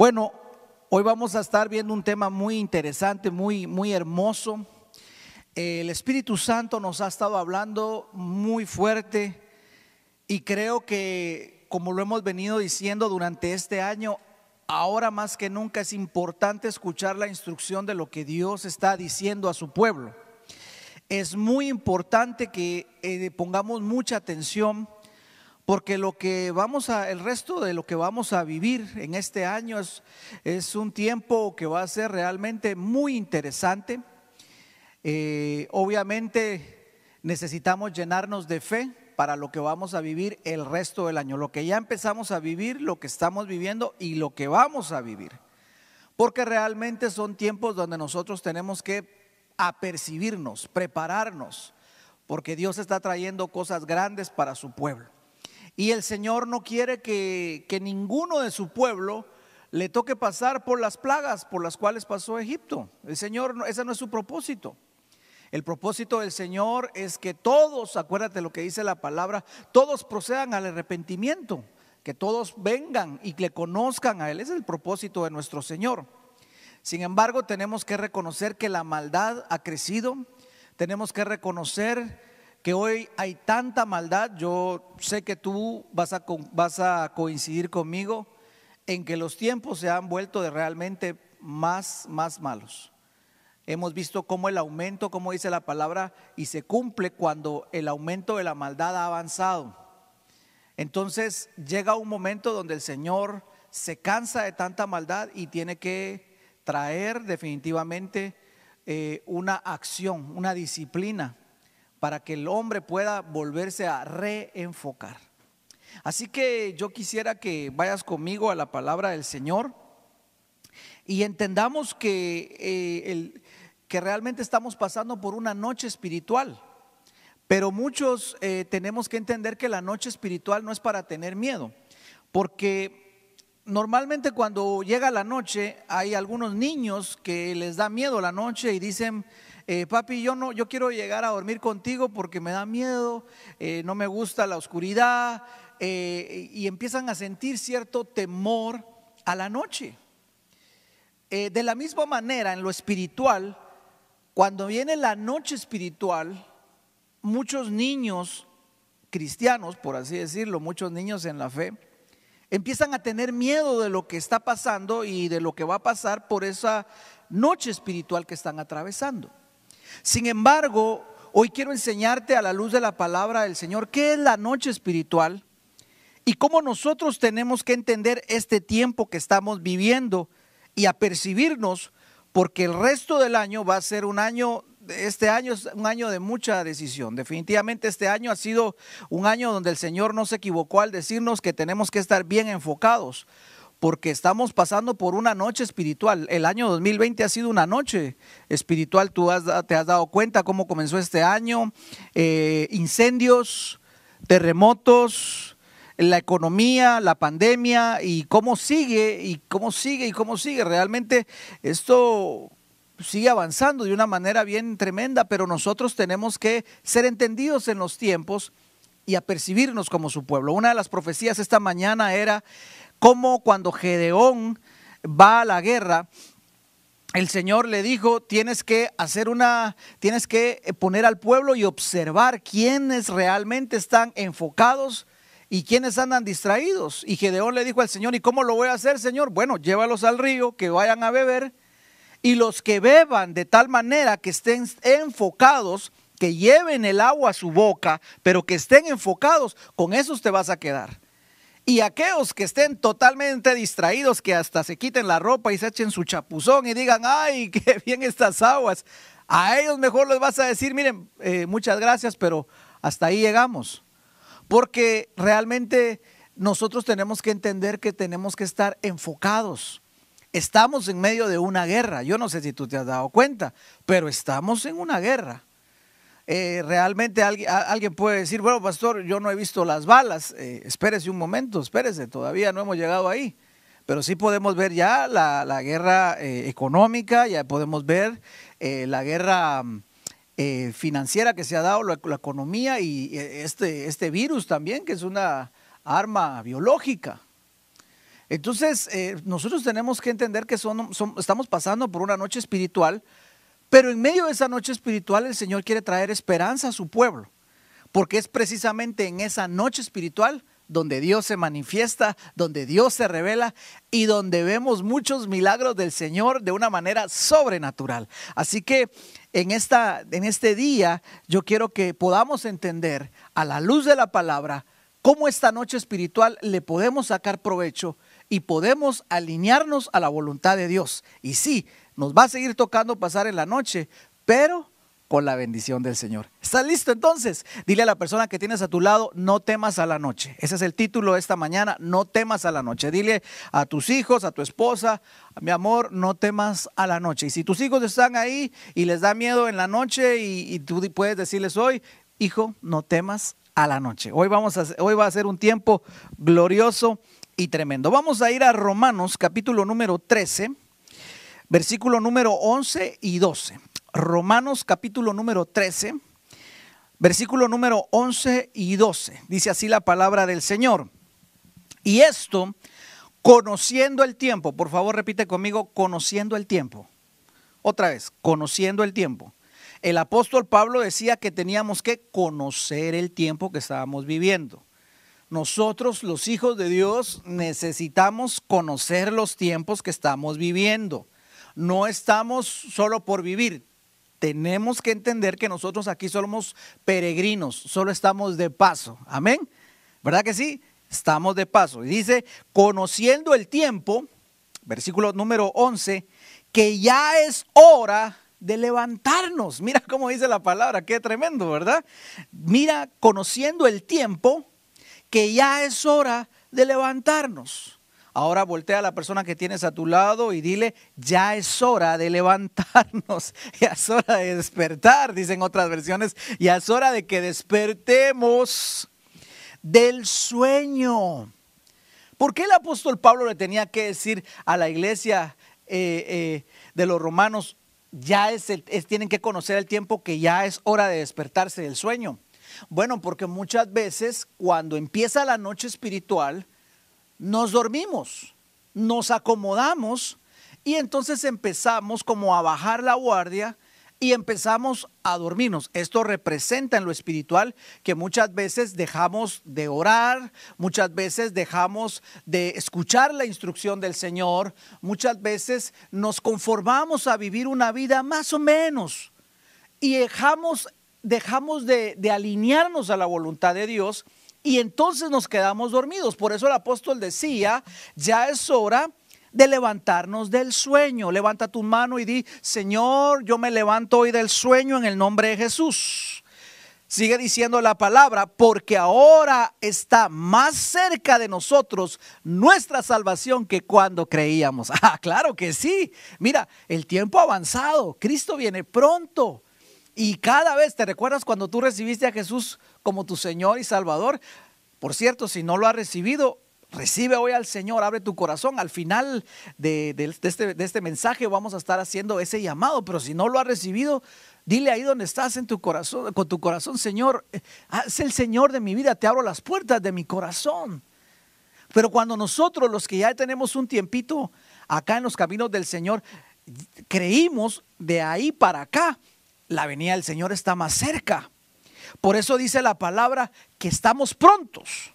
Bueno, hoy vamos a estar viendo un tema muy interesante, muy, muy hermoso. El Espíritu Santo nos ha estado hablando muy fuerte y creo que, como lo hemos venido diciendo durante este año, ahora más que nunca es importante escuchar la instrucción de lo que Dios está diciendo a su pueblo. Es muy importante que eh, pongamos mucha atención porque lo que vamos a, el resto de lo que vamos a vivir en este año es, es un tiempo que va a ser realmente muy interesante. Eh, obviamente necesitamos llenarnos de fe para lo que vamos a vivir el resto del año, lo que ya empezamos a vivir, lo que estamos viviendo y lo que vamos a vivir. Porque realmente son tiempos donde nosotros tenemos que apercibirnos, prepararnos, porque Dios está trayendo cosas grandes para su pueblo. Y el Señor no quiere que, ninguno de su pueblo le toque pasar por las plagas por las cuales pasó Egipto. El Señor, ese no es su propósito. El propósito del Señor es que todos, acuérdate lo que dice la palabra, todos procedan al arrepentimiento, que todos vengan y le conozcan a Él. Ese es el propósito de nuestro Señor. Sin embargo, tenemos que reconocer que la maldad ha crecido, tenemos que reconocer que hoy hay tanta maldad, yo sé que tú vas a, vas a coincidir conmigo en que los tiempos se han vuelto de realmente más, más malos. Hemos visto cómo el aumento, como dice la palabra, y se cumple cuando el aumento de la maldad ha avanzado. Entonces llega un momento donde el Señor se cansa de tanta maldad y tiene que traer definitivamente eh, una acción, una disciplina para que el hombre pueda volverse a reenfocar. Así que yo quisiera que vayas conmigo a la palabra del Señor y entendamos que, eh, que realmente estamos pasando por una noche espiritual. Pero muchos eh, tenemos que entender que la noche espiritual no es para tener miedo, porque normalmente cuando llega la noche hay algunos niños que les da miedo la noche y dicen, eh, papi, yo no, yo quiero llegar a dormir contigo porque me da miedo, eh, no me gusta la oscuridad, eh, y empiezan a sentir cierto temor a la noche. de la misma manera, en lo espiritual, cuando viene la noche espiritual, muchos niños cristianos, por así decirlo, muchos niños en la fe, empiezan a tener miedo de lo que está pasando y de lo que va a pasar por esa noche espiritual que están atravesando. Sin embargo, hoy quiero enseñarte a la luz de la palabra del Señor qué es la noche espiritual y cómo nosotros tenemos que entender este tiempo que estamos viviendo y apercibirnos porque el resto del año va a ser un año este año es un año de mucha decisión. Definitivamente este año ha sido un año donde el Señor no se equivocó al decirnos que tenemos que estar bien enfocados, porque estamos pasando por una noche espiritual. El año 2020 ha sido una noche espiritual. Tú te has dado cuenta cómo comenzó este año. Eh, incendios, terremotos, la economía, la pandemia y cómo sigue y cómo sigue y cómo sigue. Realmente esto sigue avanzando de una manera bien tremenda, pero nosotros tenemos que ser entendidos en los tiempos y apercibirnos como su pueblo. Una de las profecías esta mañana era como cuando Gedeón va a la guerra, el Señor le dijo, tienes que hacer una, tienes que poner al pueblo y observar quiénes realmente están enfocados y quiénes andan distraídos. Y Gedeón le dijo al Señor, ¿y cómo lo voy a hacer, Señor? Bueno, llévalos al río, que vayan a beber, y los que beban de tal manera que estén enfocados, que lleven el agua a su boca, pero que estén enfocados, con esos te vas a quedar. Y aquellos que estén totalmente distraídos, que hasta se quiten la ropa y se echen su chapuzón y digan, ay, qué bien estas aguas, a ellos mejor les vas a decir, miren, eh, muchas gracias, pero hasta ahí llegamos. Porque realmente nosotros tenemos que entender que tenemos que estar enfocados. Estamos en medio de una guerra. Yo no sé si tú te has dado cuenta, pero estamos en una guerra. Eh, realmente alguien, puede decir, bueno, pastor, yo no he visto las balas, eh, espérese un momento, espérese, todavía no hemos llegado ahí, pero sí podemos ver ya la, guerra eh, económica, ya podemos ver la guerra financiera que se ha dado, la, la, economía y este, este virus también, que es una arma biológica. Entonces, eh, nosotros tenemos que entender que son, estamos pasando por una noche espiritual, pero en medio de esa noche espiritual el Señor quiere traer esperanza a su pueblo, porque es precisamente en esa noche espiritual donde Dios se manifiesta, donde Dios se revela y donde vemos muchos milagros del Señor de una manera sobrenatural. Así que en, esta, en este día yo quiero que podamos entender a la luz de la palabra cómo esta noche espiritual le podemos sacar provecho y podemos alinearnos a la voluntad de Dios. Y sí, nos va a seguir tocando pasar en la noche, pero con la bendición del Señor. ¿Estás listo entonces? Dile a la persona que tienes a tu lado, no temas a la noche. Ese es el título de esta mañana, no temas a la noche. Dile a tus hijos, a tu esposa, mi amor, no temas a la noche. Y si tus hijos están ahí y les da miedo en la noche y, tú puedes decirles hoy, hijo, no temas a la noche. Hoy, vamos a, hoy va a ser un tiempo glorioso y tremendo. Vamos a ir a Romanos capítulo número 13, versículo número 11 y 12. Romanos capítulo número 13, versículo número 11 y 12. Dice así la palabra del Señor. Y esto, conociendo el tiempo, por favor repite conmigo, conociendo el tiempo. Otra vez, conociendo el tiempo. El apóstol Pablo decía que teníamos que conocer el tiempo que estábamos viviendo. Nosotros, los hijos de Dios, necesitamos conocer los tiempos que estamos viviendo. No estamos solo por vivir, tenemos que entender que nosotros aquí somos peregrinos, solo estamos de paso. Amén. ¿Verdad que sí? Estamos de paso. Y dice, conociendo el tiempo, versículo número 11, que ya es hora de levantarnos. Mira cómo dice la palabra, qué tremendo, ¿verdad? Mira, conociendo el tiempo, que ya es hora de levantarnos. Ahora voltea a la persona que tienes a tu lado y dile, ya es hora de levantarnos, ya es hora de despertar, dicen otras versiones, ya es hora de que despertemos del sueño. ¿Por qué el apóstol Pablo le tenía que decir a la iglesia eh, eh, de los romanos, ya es, es, tienen que conocer el tiempo que ya es hora de despertarse del sueño? Bueno, porque muchas veces cuando empieza la noche espiritual, nos dormimos, nos acomodamos y entonces empezamos como a bajar la guardia y empezamos a dormirnos. Esto representa en lo espiritual que muchas veces dejamos de orar, muchas veces dejamos de escuchar la instrucción del Señor, muchas veces nos conformamos a vivir una vida más o menos y dejamos, dejamos de, de alinearnos a la voluntad de Dios y entonces nos quedamos dormidos. Por eso el apóstol decía, ya es hora de levantarnos del sueño. Levanta tu mano y di, Señor, yo me levanto hoy del sueño en el nombre de Jesús. Sigue diciendo la palabra, porque ahora está más cerca de nosotros nuestra salvación que cuando creíamos. Ah, claro que sí. Mira, el tiempo ha avanzado, Cristo viene pronto. Y cada vez, ¿te recuerdas cuando tú recibiste a Jesús como tu Señor y Salvador? Por cierto, si no lo has recibido, recibe hoy al Señor, abre tu corazón. Al final de, este, este, mensaje vamos a estar haciendo ese llamado, pero si no lo has recibido, dile ahí donde estás en tu corazón, con tu corazón, Señor, eh, es el Señor de mi vida, te abro las puertas de mi corazón. Pero cuando nosotros, los que ya tenemos un tiempito acá en los caminos del Señor, creímos de ahí para acá, la venida del Señor está más cerca. Por eso dice la palabra que estamos prontos.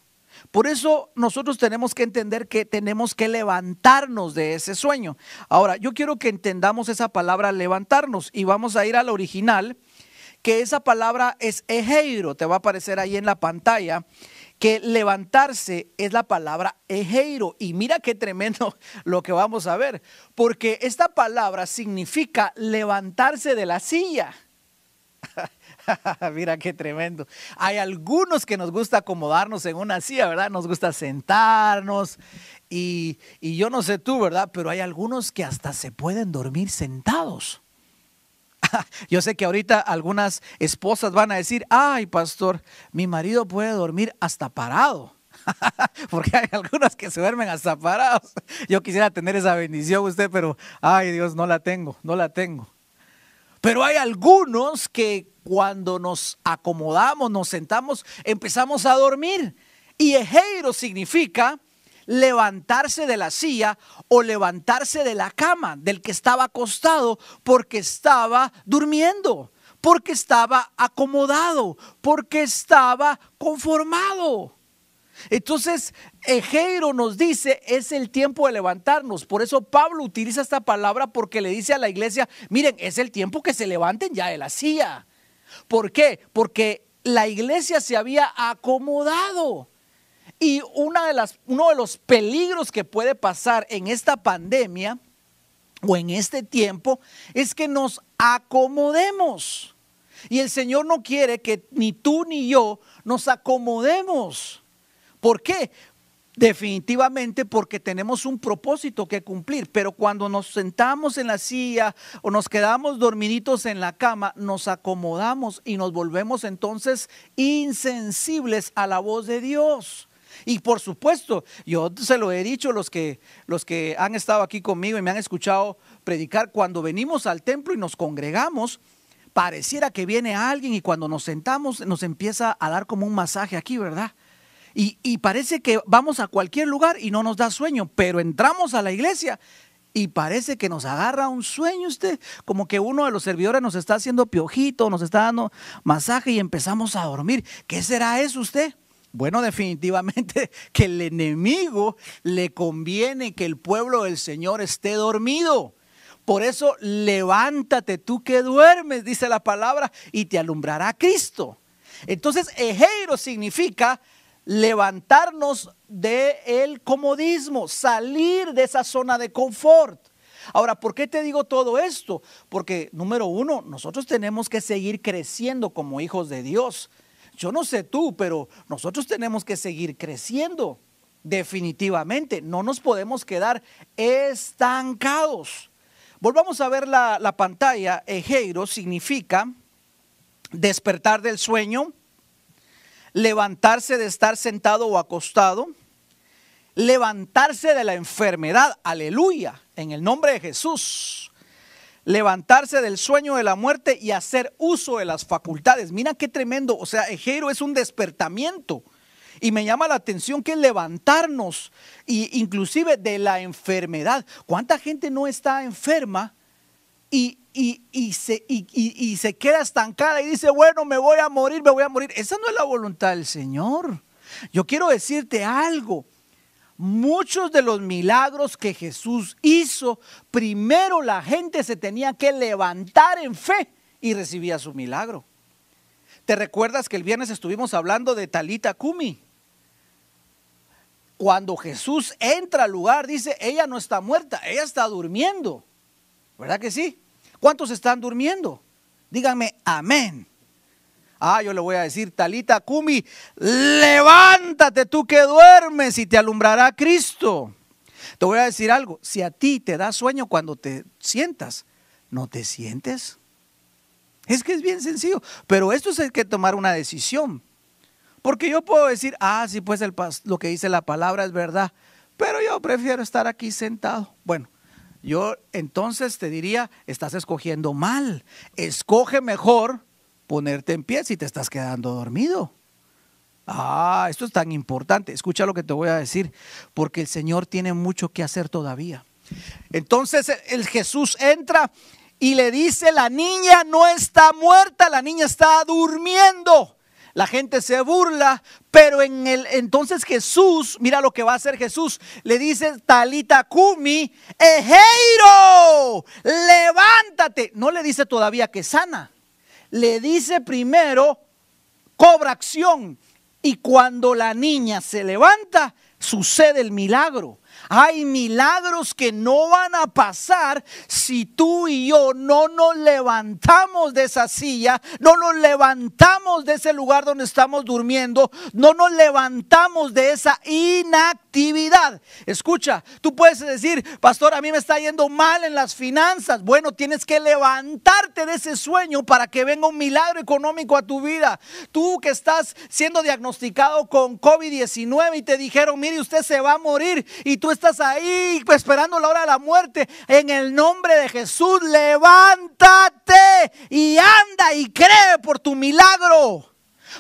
Por eso nosotros tenemos que entender que tenemos que levantarnos de ese sueño. Ahora, yo quiero que entendamos esa palabra levantarnos y vamos a ir al original, que esa palabra es ejeiro, te va a aparecer ahí en la pantalla, que levantarse es la palabra ejeiro. Y mira qué tremendo lo que vamos a ver, porque esta palabra significa levantarse de la silla. Mira qué tremendo. Hay algunos que nos gusta acomodarnos en una silla, ¿verdad? Nos gusta sentarnos y, y, yo no sé tú, ¿verdad? Pero hay algunos que hasta se pueden dormir sentados. Yo sé que ahorita algunas esposas van a decir, ay, pastor, mi marido puede dormir hasta parado. Porque hay algunos que se duermen hasta parados. Yo quisiera tener esa bendición usted, pero ay Dios, no la tengo, no la tengo. Pero hay algunos que cuando nos acomodamos, nos sentamos, empezamos a dormir. Y ejeiro significa levantarse de la silla o levantarse de la cama del que estaba acostado porque estaba durmiendo, porque estaba acomodado, porque estaba conformado. Entonces, Ejeiro nos dice, es el tiempo de levantarnos. Por eso Pablo utiliza esta palabra porque le dice a la iglesia, miren, es el tiempo que se levanten ya de la silla. ¿Por qué? Porque la iglesia se había acomodado. Y una de las, uno de los peligros que puede pasar en esta pandemia o en este tiempo es que nos acomodemos. Y el Señor no quiere que ni tú ni yo nos acomodemos. ¿Por qué? Definitivamente porque tenemos un propósito que cumplir, pero cuando nos sentamos en la silla o nos quedamos dormiditos en la cama, nos acomodamos y nos volvemos entonces insensibles a la voz de Dios. Y por supuesto, yo se lo he dicho los que los que han estado aquí conmigo y me han escuchado predicar cuando venimos al templo y nos congregamos, pareciera que viene alguien y cuando nos sentamos nos empieza a dar como un masaje aquí, ¿verdad? Y, parece que vamos a cualquier lugar y no nos da sueño, pero entramos a la iglesia y parece que nos agarra un sueño usted, como que uno de los servidores nos está haciendo piojito, nos está dando masaje y empezamos a dormir. ¿Qué será eso usted? Bueno, definitivamente que el enemigo le conviene que el pueblo del Señor esté dormido. Por eso levántate tú que duermes, dice la palabra, y te alumbrará Cristo. Entonces, ejeiro significa levantarnos del el comodismo, salir de esa zona de confort. Ahora, ¿por qué te digo todo esto? Porque, número uno, nosotros tenemos que seguir creciendo como hijos de Dios. Yo no sé tú, pero nosotros tenemos que seguir creciendo. Definitivamente, no nos podemos quedar estancados. Volvamos a ver la, la pantalla. Ejeiro significa despertar del sueño, levantarse de estar sentado o acostado, levantarse de la enfermedad, aleluya, en el nombre de Jesús, levantarse del sueño de la muerte y hacer uso de las facultades. Mira qué tremendo, o sea, Ejero es un despertamiento. Y me llama la atención que levantarnos, inclusive de la enfermedad. ¿Cuánta gente no está enferma y, y, se, y, se queda estancada y dice, bueno, me voy a morir, me voy a morir. Esa no es la voluntad del Señor. Yo quiero decirte algo. Muchos de los milagros que Jesús hizo, primero la gente se tenía que levantar en fe y recibía su milagro. ¿Te recuerdas que el viernes estuvimos hablando de Talita Kumi? Cuando Jesús entra al lugar, dice, ella no está muerta, ella está durmiendo. ¿Verdad que sí? ¿Cuántos están durmiendo? Díganme amén. Ah, yo le voy a decir, Talita Kumi, levántate tú que duermes y te alumbrará Cristo. Te voy a decir algo, si a ti te da sueño cuando te sientas, ¿no te sientes? Es que es bien sencillo, pero esto es el que tomar una decisión. Porque yo puedo decir, ah, sí, pues el, lo que dice la palabra es verdad, pero yo prefiero estar aquí sentado. Bueno, yo entonces te diría, estás escogiendo mal. Escoge mejor ponerte en pie si te estás quedando dormido. Ah, esto es tan importante. Escucha lo que te voy a decir, porque el Señor tiene mucho que hacer todavía. Entonces el Jesús entra y le dice, la niña no está muerta, la niña está durmiendo la gente se burla, pero en el entonces Jesús, mira lo que va a hacer Jesús, le dice Talita Kumi, Ejeiro, levántate. No le dice todavía que sana, le dice primero, cobra acción. Y cuando la niña se levanta, sucede el milagro. Hay milagros que no van a pasar si tú y yo no nos levantamos de esa silla, no nos levantamos de ese lugar donde estamos durmiendo, no nos levantamos de esa inactividad. Escucha, tú puedes decir, pastor, a mí me está yendo mal en las finanzas. Bueno, tienes que levantarte de ese sueño para que venga un milagro económico a tu vida. Tú que estás siendo diagnosticado con COVID-19 y te dijeron, mire, usted se va a morir y tú estás ahí esperando la hora de la muerte, en el nombre de Jesús, levántate y anda y cree por tu milagro.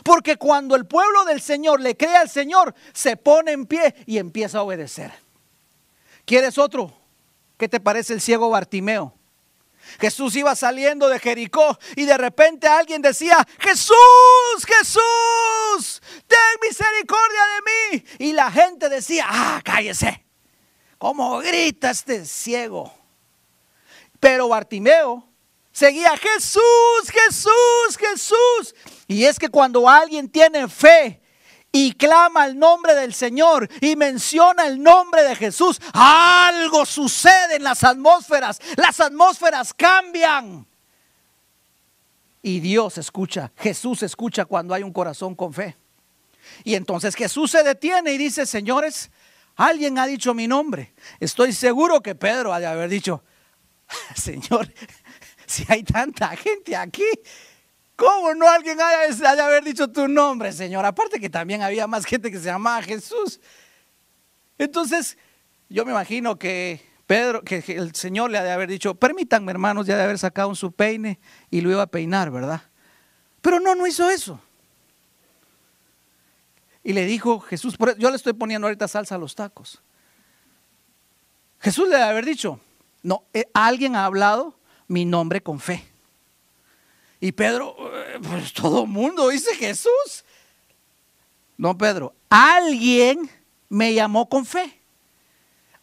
Porque cuando el pueblo del Señor le cree al Señor, se pone en pie y empieza a obedecer. ¿Quieres otro? ¿Qué te parece el ciego Bartimeo? Jesús iba saliendo de Jericó y de repente alguien decía, Jesús, Jesús, ten misericordia de mí. Y la gente decía, ah, cállese. ¿Cómo grita este ciego? Pero Bartimeo seguía, Jesús, Jesús, Jesús. Y es que cuando alguien tiene fe, y clama el nombre del Señor y menciona el nombre de Jesús, algo sucede en las atmósferas. Las atmósferas cambian. Y Dios escucha, Jesús escucha cuando hay un corazón con fe. Y entonces Jesús se detiene y dice, señores, alguien ha dicho mi nombre. Estoy seguro que Pedro ha de haber dicho, Señor, si hay tanta gente aquí, ¿Cómo no alguien haya, de haber dicho tu nombre, Señor? Aparte que también había más gente que se llamaba Jesús. Entonces, yo me imagino que Pedro, que el Señor le ha de haber dicho, permítanme hermanos, ya de haber sacado su peine y lo iba a peinar, ¿verdad? Pero no, no hizo eso. Y le dijo Jesús, yo le estoy poniendo ahorita salsa a los tacos. Jesús le debe haber dicho, no, eh, alguien ha hablado mi nombre con fe. Y Pedro, eh, pues todo mundo dice Jesús. No, Pedro, alguien me llamó con fe.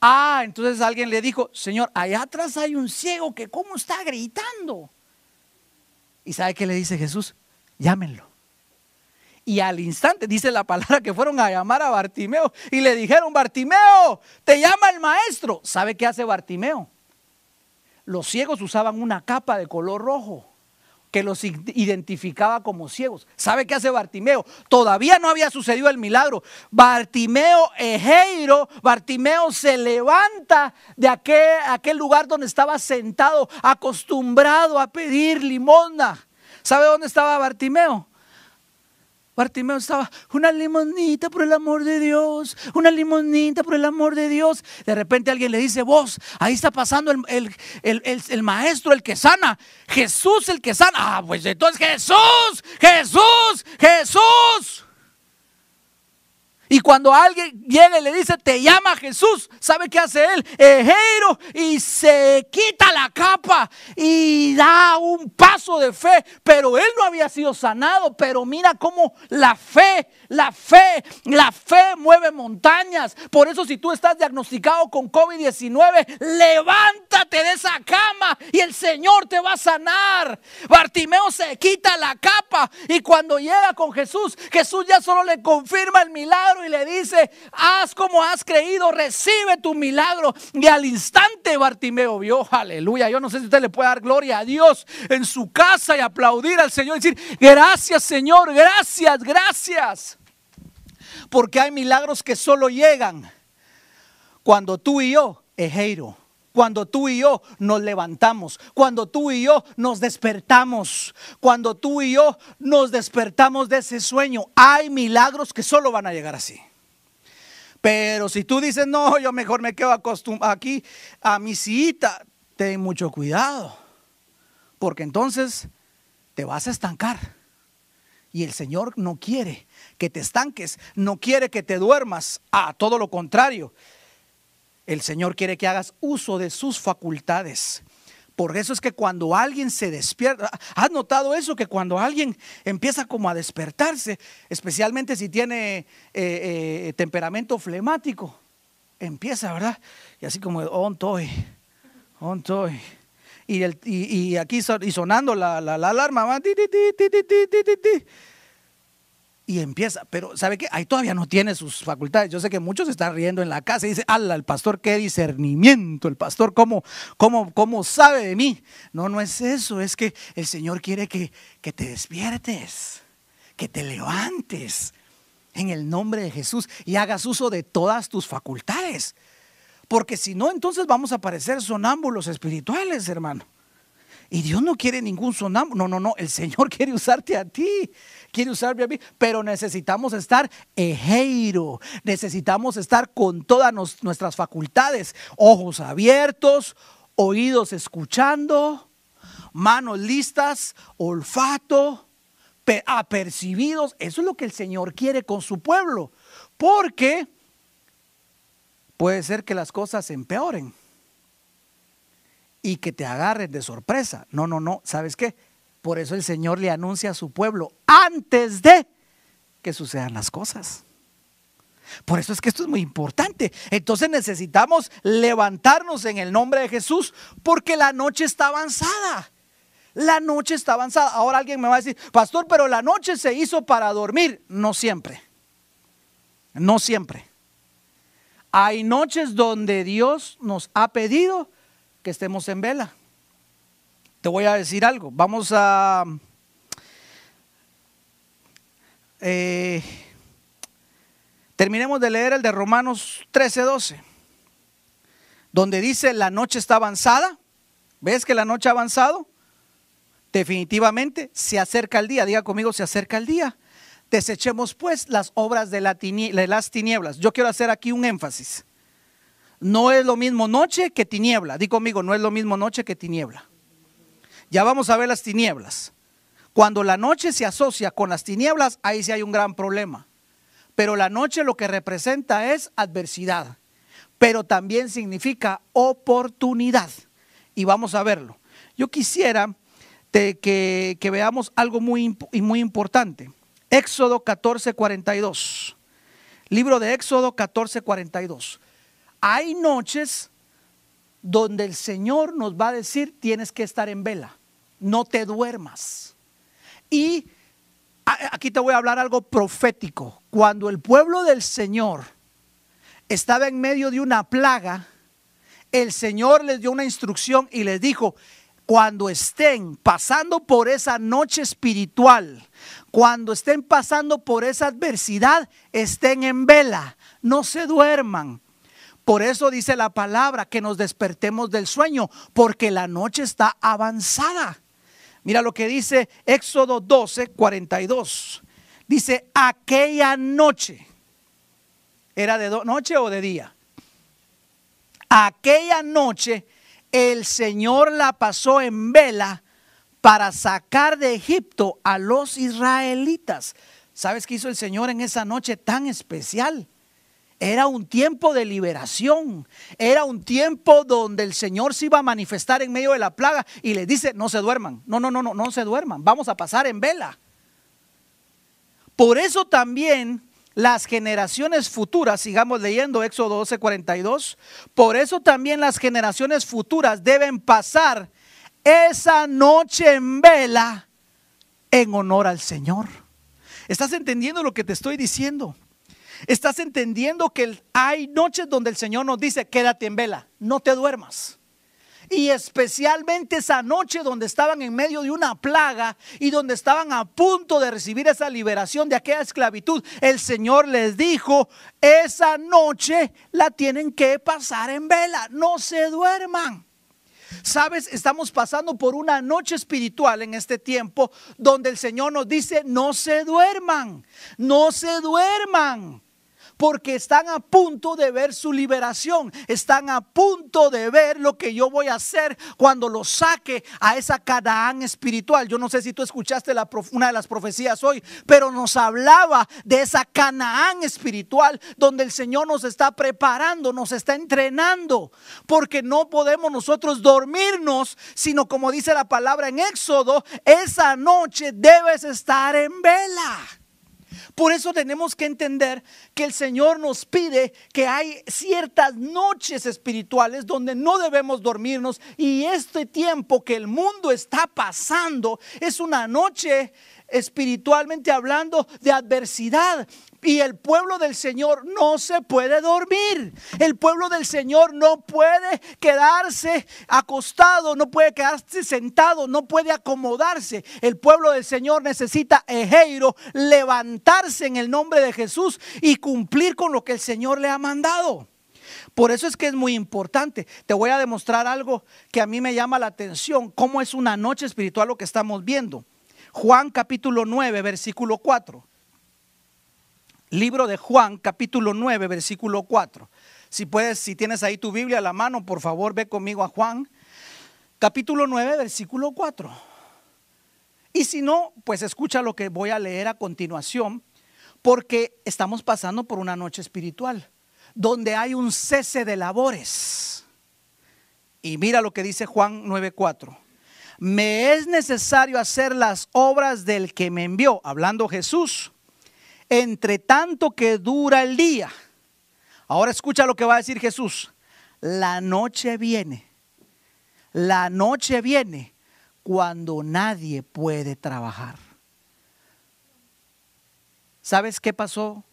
Ah, entonces alguien le dijo, Señor, allá atrás hay un ciego que cómo está gritando. ¿Y sabe qué le dice Jesús? Llámenlo. Y al instante dice la palabra que fueron a llamar a Bartimeo y le dijeron, Bartimeo, te llama el maestro. ¿Sabe qué hace Bartimeo? Los ciegos usaban una capa de color rojo que los identificaba como ciegos. ¿Sabe qué hace Bartimeo? Todavía no había sucedido el milagro. Bartimeo Ejeiro, Bartimeo se levanta de aquel, lugar donde estaba sentado, acostumbrado a pedir limosna. ¿Sabe dónde estaba Bartimeo? Bartimeo estaba, una limonita por el amor de Dios, una limonita por el amor de Dios. De repente alguien le dice, vos, ahí está pasando el, el, maestro, el que sana, Jesús el que sana. Ah, pues entonces Jesús, Jesús, Jesús. Y cuando alguien llega y le dice, te llama Jesús, ¿sabe qué hace él? Ejero y se quita la capa y da un paso de fe. Pero él no había sido sanado. Pero mira cómo la fe, la fe, la fe mueve montañas. Por eso si tú estás diagnosticado con COVID-19, levántate de esa cama y el Señor te va a sanar. Bartimeo se quita la capa y cuando llega con Jesús, Jesús ya solo le confirma el milagro y le dice, haz como has creído, recibe tu milagro. Y al instante Bartimeo vio, aleluya, yo no sé si usted le puede dar gloria a Dios en su casa y aplaudir al Señor y decir, gracias Señor, gracias, gracias. Porque hay milagros que solo llegan cuando tú y yo, Ejeiro, cuando tú y yo nos levantamos, cuando tú y yo nos despertamos, cuando tú y yo nos despertamos de ese sueño, hay milagros que solo van a llegar así. Pero si tú dices, no, yo mejor me quedo aquí a mi cita, ten mucho cuidado, porque entonces te vas a estancar. Y el Señor no quiere que te estanques, no quiere que te duermas, a todo lo contrario. El Señor quiere que hagas uso de sus facultades. Por eso es que cuando alguien se despierta, ¿has notado eso? Que cuando alguien empieza como a despertarse, especialmente si tiene eh, eh, temperamento flemático, empieza, ¿verdad? Y así como, on toy, on toy. Y, el, y, aquí y sonando la, la, la alarma, va, y empieza, pero ¿sabe qué? Ahí todavía no tiene sus facultades. Yo sé que muchos están riendo en la casa y dicen, ala, el pastor, qué discernimiento, el pastor, ¿cómo, cómo, cómo sabe de mí? No, no es eso, es que el Señor quiere que, que te despiertes, que te levantes en el nombre de Jesús y hagas uso de todas tus facultades. Porque si no, entonces vamos a parecer sonámbulos espirituales, hermano. Y Dios no quiere ningún sonámbulo. No, no, no. El Señor quiere usarte a ti. Quiere usarme a mí. Pero necesitamos estar ejeiro. Necesitamos estar con todas nuestras facultades. Ojos abiertos, oídos escuchando, manos listas, olfato, apercibidos. Eso es lo que el Señor quiere con su pueblo. Porque puede ser que las cosas empeoren y que te agarren de sorpresa. No, no, no. ¿Sabes qué? Por eso el Señor le anuncia a su pueblo antes de que sucedan las cosas. Por eso es que esto es muy importante. Entonces necesitamos levantarnos en el nombre de Jesús porque la noche está avanzada. La noche está avanzada. Ahora alguien me va a decir, pastor, pero la noche se hizo para dormir. No siempre. No siempre. Hay noches donde Dios nos ha pedido que estemos en vela. Te voy a decir algo. Vamos a... Eh, terminemos de leer el de Romanos 13, 12, donde dice la noche está avanzada. ¿Ves que la noche ha avanzado? Definitivamente se acerca el día. Diga conmigo, se acerca el día. Desechemos pues las obras de las tinieblas. Yo quiero hacer aquí un énfasis. No es lo mismo noche que tiniebla. Digo conmigo, no es lo mismo noche que tiniebla. Ya vamos a ver las tinieblas. Cuando la noche se asocia con las tinieblas, ahí sí hay un gran problema. Pero la noche lo que representa es adversidad, pero también significa oportunidad. Y vamos a verlo. Yo quisiera que, veamos algo muy, muy importante. Éxodo 14, 42. Libro de Éxodo 14, 42. Hay noches donde el Señor nos va a decir, tienes que estar en vela, no te duermas. Y aquí te voy a hablar algo profético. Cuando el pueblo del Señor estaba en medio de una plaga, el Señor les dio una instrucción y les dijo, cuando estén pasando por esa noche espiritual, cuando estén pasando por esa adversidad, estén en vela, no se duerman. Por eso dice la palabra que nos despertemos del sueño, porque la noche está avanzada. Mira lo que dice Éxodo 12, 42. Dice, aquella noche, ¿era de noche o de día? Aquella noche el Señor la pasó en vela para sacar de Egipto a los israelitas. ¿Sabes qué hizo el Señor en esa noche tan especial? Era un tiempo de liberación. Era un tiempo donde el Señor se iba a manifestar en medio de la plaga y le dice, no se duerman. No, no, no, no, no se duerman. Vamos a pasar en vela. Por eso también las generaciones futuras, sigamos leyendo Éxodo 12, 42, por eso también las generaciones futuras deben pasar esa noche en vela en honor al Señor. ¿Estás entendiendo lo que te estoy diciendo? ¿Estás entendiendo que hay noches donde el Señor nos dice, quédate en vela, no te duermas? Y especialmente esa noche donde estaban en medio de una plaga y donde estaban a punto de recibir esa liberación de aquella esclavitud, el Señor les dijo, esa noche la tienen que pasar en vela, no se duerman. Sabes, estamos pasando por una noche espiritual en este tiempo donde el Señor nos dice, no se duerman, no se duerman porque están a punto de ver su liberación, están a punto de ver lo que yo voy a hacer cuando los saque a esa Canaán espiritual. Yo no sé si tú escuchaste la, una de las profecías hoy, pero nos hablaba de esa Canaán espiritual donde el Señor nos está preparando, nos está entrenando, porque no podemos nosotros dormirnos, sino como dice la palabra en Éxodo, esa noche debes estar en vela. Por eso tenemos que entender que el Señor nos pide que hay ciertas noches espirituales donde no debemos dormirnos y este tiempo que el mundo está pasando es una noche espiritualmente hablando de adversidad. Y el pueblo del Señor no se puede dormir. El pueblo del Señor no puede quedarse acostado, no puede quedarse sentado, no puede acomodarse. El pueblo del Señor necesita, ejeiro, levantarse en el nombre de Jesús y cumplir con lo que el Señor le ha mandado. Por eso es que es muy importante. Te voy a demostrar algo que a mí me llama la atención, cómo es una noche espiritual lo que estamos viendo. Juan capítulo 9, versículo 4. Libro de Juan capítulo 9, versículo 4. Si puedes, si tienes ahí tu Biblia a la mano, por favor ve conmigo a Juan capítulo 9, versículo 4. Y si no, pues escucha lo que voy a leer a continuación, porque estamos pasando por una noche espiritual, donde hay un cese de labores. Y mira lo que dice Juan 9:4. Me es necesario hacer las obras del que me envió, hablando Jesús, entre tanto que dura el día. Ahora escucha lo que va a decir Jesús. La noche viene. La noche viene cuando nadie puede trabajar. ¿Sabes qué pasó?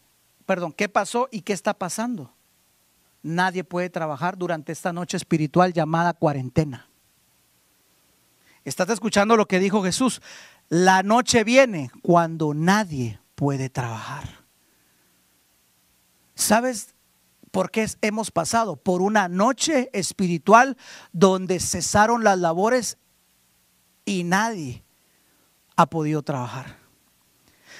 Perdón, ¿qué pasó y qué está pasando? Nadie puede trabajar durante esta noche espiritual llamada cuarentena. ¿Estás escuchando lo que dijo Jesús? La noche viene cuando nadie puede trabajar. ¿Sabes por qué hemos pasado? Por una noche espiritual donde cesaron las labores y nadie ha podido trabajar.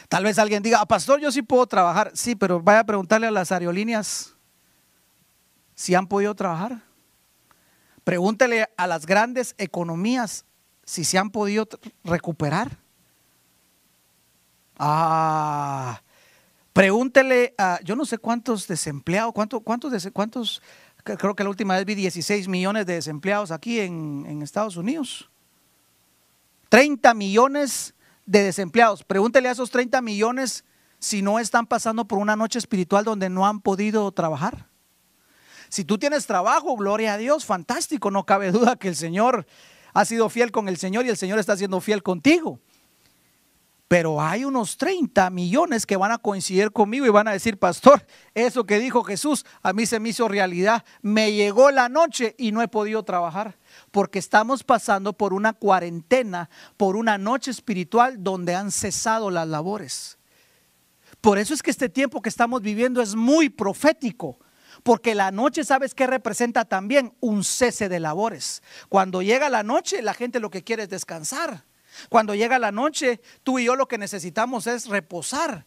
Tal vez alguien diga, ah, pastor, yo sí puedo trabajar. Sí, pero vaya a preguntarle a las aerolíneas si han podido trabajar. Pregúntele a las grandes economías si se han podido recuperar. Ah, pregúntele a, yo no sé cuántos desempleados, cuántos, cuántos, cuántos, creo que la última vez vi 16 millones de desempleados aquí en, en Estados Unidos. 30 millones de desempleados. Pregúntele a esos 30 millones si no están pasando por una noche espiritual donde no han podido trabajar. Si tú tienes trabajo, gloria a Dios, fantástico, no cabe duda que el Señor ha sido fiel con el Señor y el Señor está siendo fiel contigo. Pero hay unos 30 millones que van a coincidir conmigo y van a decir, pastor, eso que dijo Jesús, a mí se me hizo realidad. Me llegó la noche y no he podido trabajar porque estamos pasando por una cuarentena, por una noche espiritual donde han cesado las labores. Por eso es que este tiempo que estamos viviendo es muy profético. Porque la noche, ¿sabes qué representa también? Un cese de labores. Cuando llega la noche, la gente lo que quiere es descansar. Cuando llega la noche, tú y yo lo que necesitamos es reposar.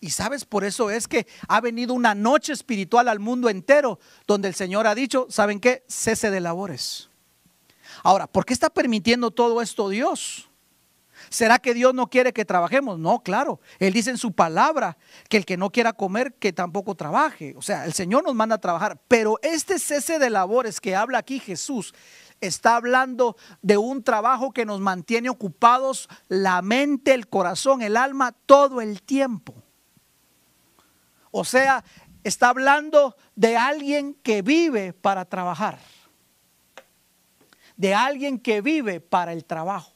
Y sabes, por eso es que ha venido una noche espiritual al mundo entero, donde el Señor ha dicho, ¿saben qué? Cese de labores. Ahora, ¿por qué está permitiendo todo esto Dios? ¿Será que Dios no quiere que trabajemos? No, claro. Él dice en su palabra que el que no quiera comer, que tampoco trabaje. O sea, el Señor nos manda a trabajar. Pero este cese de labores que habla aquí Jesús está hablando de un trabajo que nos mantiene ocupados la mente, el corazón, el alma todo el tiempo. O sea, está hablando de alguien que vive para trabajar de alguien que vive para el trabajo.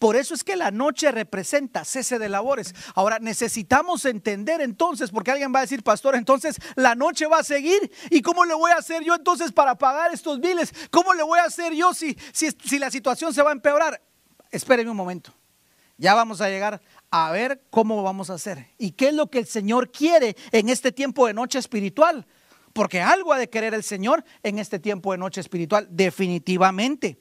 Por eso es que la noche representa cese de labores. Ahora necesitamos entender entonces, porque alguien va a decir, pastor, entonces la noche va a seguir. ¿Y cómo le voy a hacer yo entonces para pagar estos biles? ¿Cómo le voy a hacer yo si, si, si la situación se va a empeorar? Espéreme un momento. Ya vamos a llegar a ver cómo vamos a hacer. ¿Y qué es lo que el Señor quiere en este tiempo de noche espiritual? Porque algo ha de querer el Señor en este tiempo de noche espiritual, definitivamente.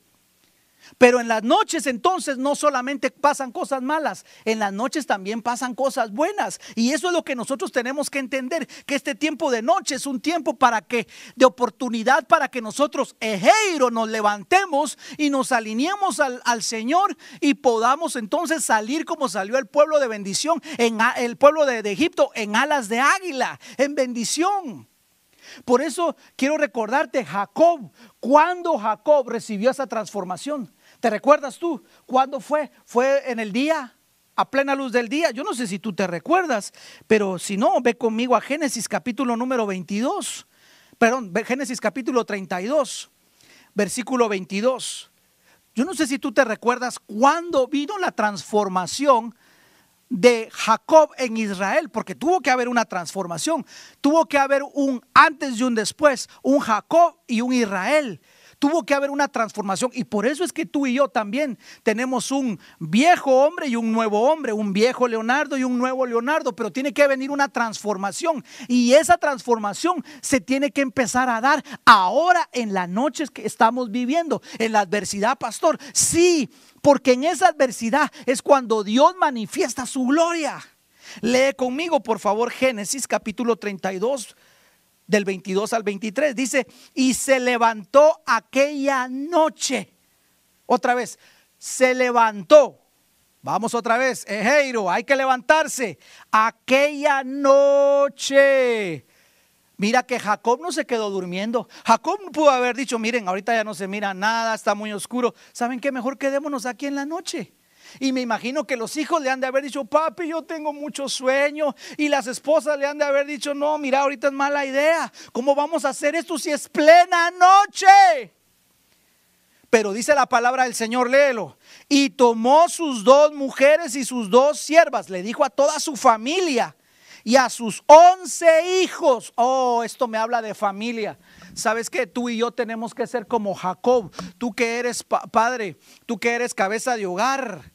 Pero en las noches entonces no solamente pasan cosas malas, en las noches también pasan cosas buenas. Y eso es lo que nosotros tenemos que entender, que este tiempo de noche es un tiempo para que, de oportunidad para que nosotros, ejeiro, nos levantemos y nos alineemos al, al, Señor y podamos entonces salir como salió el pueblo de bendición, en el pueblo de, de Egipto, en alas de águila, en bendición. Por eso quiero recordarte, Jacob, cuando Jacob recibió esa transformación. ¿Te recuerdas tú? ¿Cuándo fue? ¿Fue en el día? A plena luz del día. Yo no sé si tú te recuerdas, pero si no, ve conmigo a Génesis capítulo número 22. Perdón, Génesis capítulo 32, versículo 22. Yo no sé si tú te recuerdas cuándo vino la transformación de Jacob en Israel, porque tuvo que haber una transformación, tuvo que haber un antes y un después, un Jacob y un Israel. Tuvo que haber una transformación y por eso es que tú y yo también tenemos un viejo hombre y un nuevo hombre, un viejo Leonardo y un nuevo Leonardo, pero tiene que venir una transformación y esa transformación se tiene que empezar a dar ahora en las noches que estamos viviendo, en la adversidad, pastor. Sí, porque en esa adversidad es cuando Dios manifiesta su gloria. Lee conmigo, por favor, Génesis capítulo 32, del 22 al 23. Dice, y se levantó aquella noche. Otra vez, se levantó. Vamos otra vez, Ejeiro, hay que levantarse. Aquella noche. Mira que Jacob no se quedó durmiendo. Jacob pudo haber dicho, miren, ahorita ya no se mira nada, está muy oscuro. ¿Saben qué? Mejor quedémonos aquí en la noche. Y me imagino que los hijos le han de haber dicho, papi, yo tengo mucho sueño. Y las esposas le han de haber dicho, no, mira, ahorita es mala idea. ¿Cómo vamos a hacer esto si es plena noche? Pero dice la palabra del Señor, léelo. Y tomó sus dos mujeres y sus dos siervas, le dijo a toda su familia y a sus once hijos. Oh, esto me habla de familia. ¿Sabes que Tú y yo tenemos que ser como Jacob. Tú que eres padre, tú que eres cabeza de hogar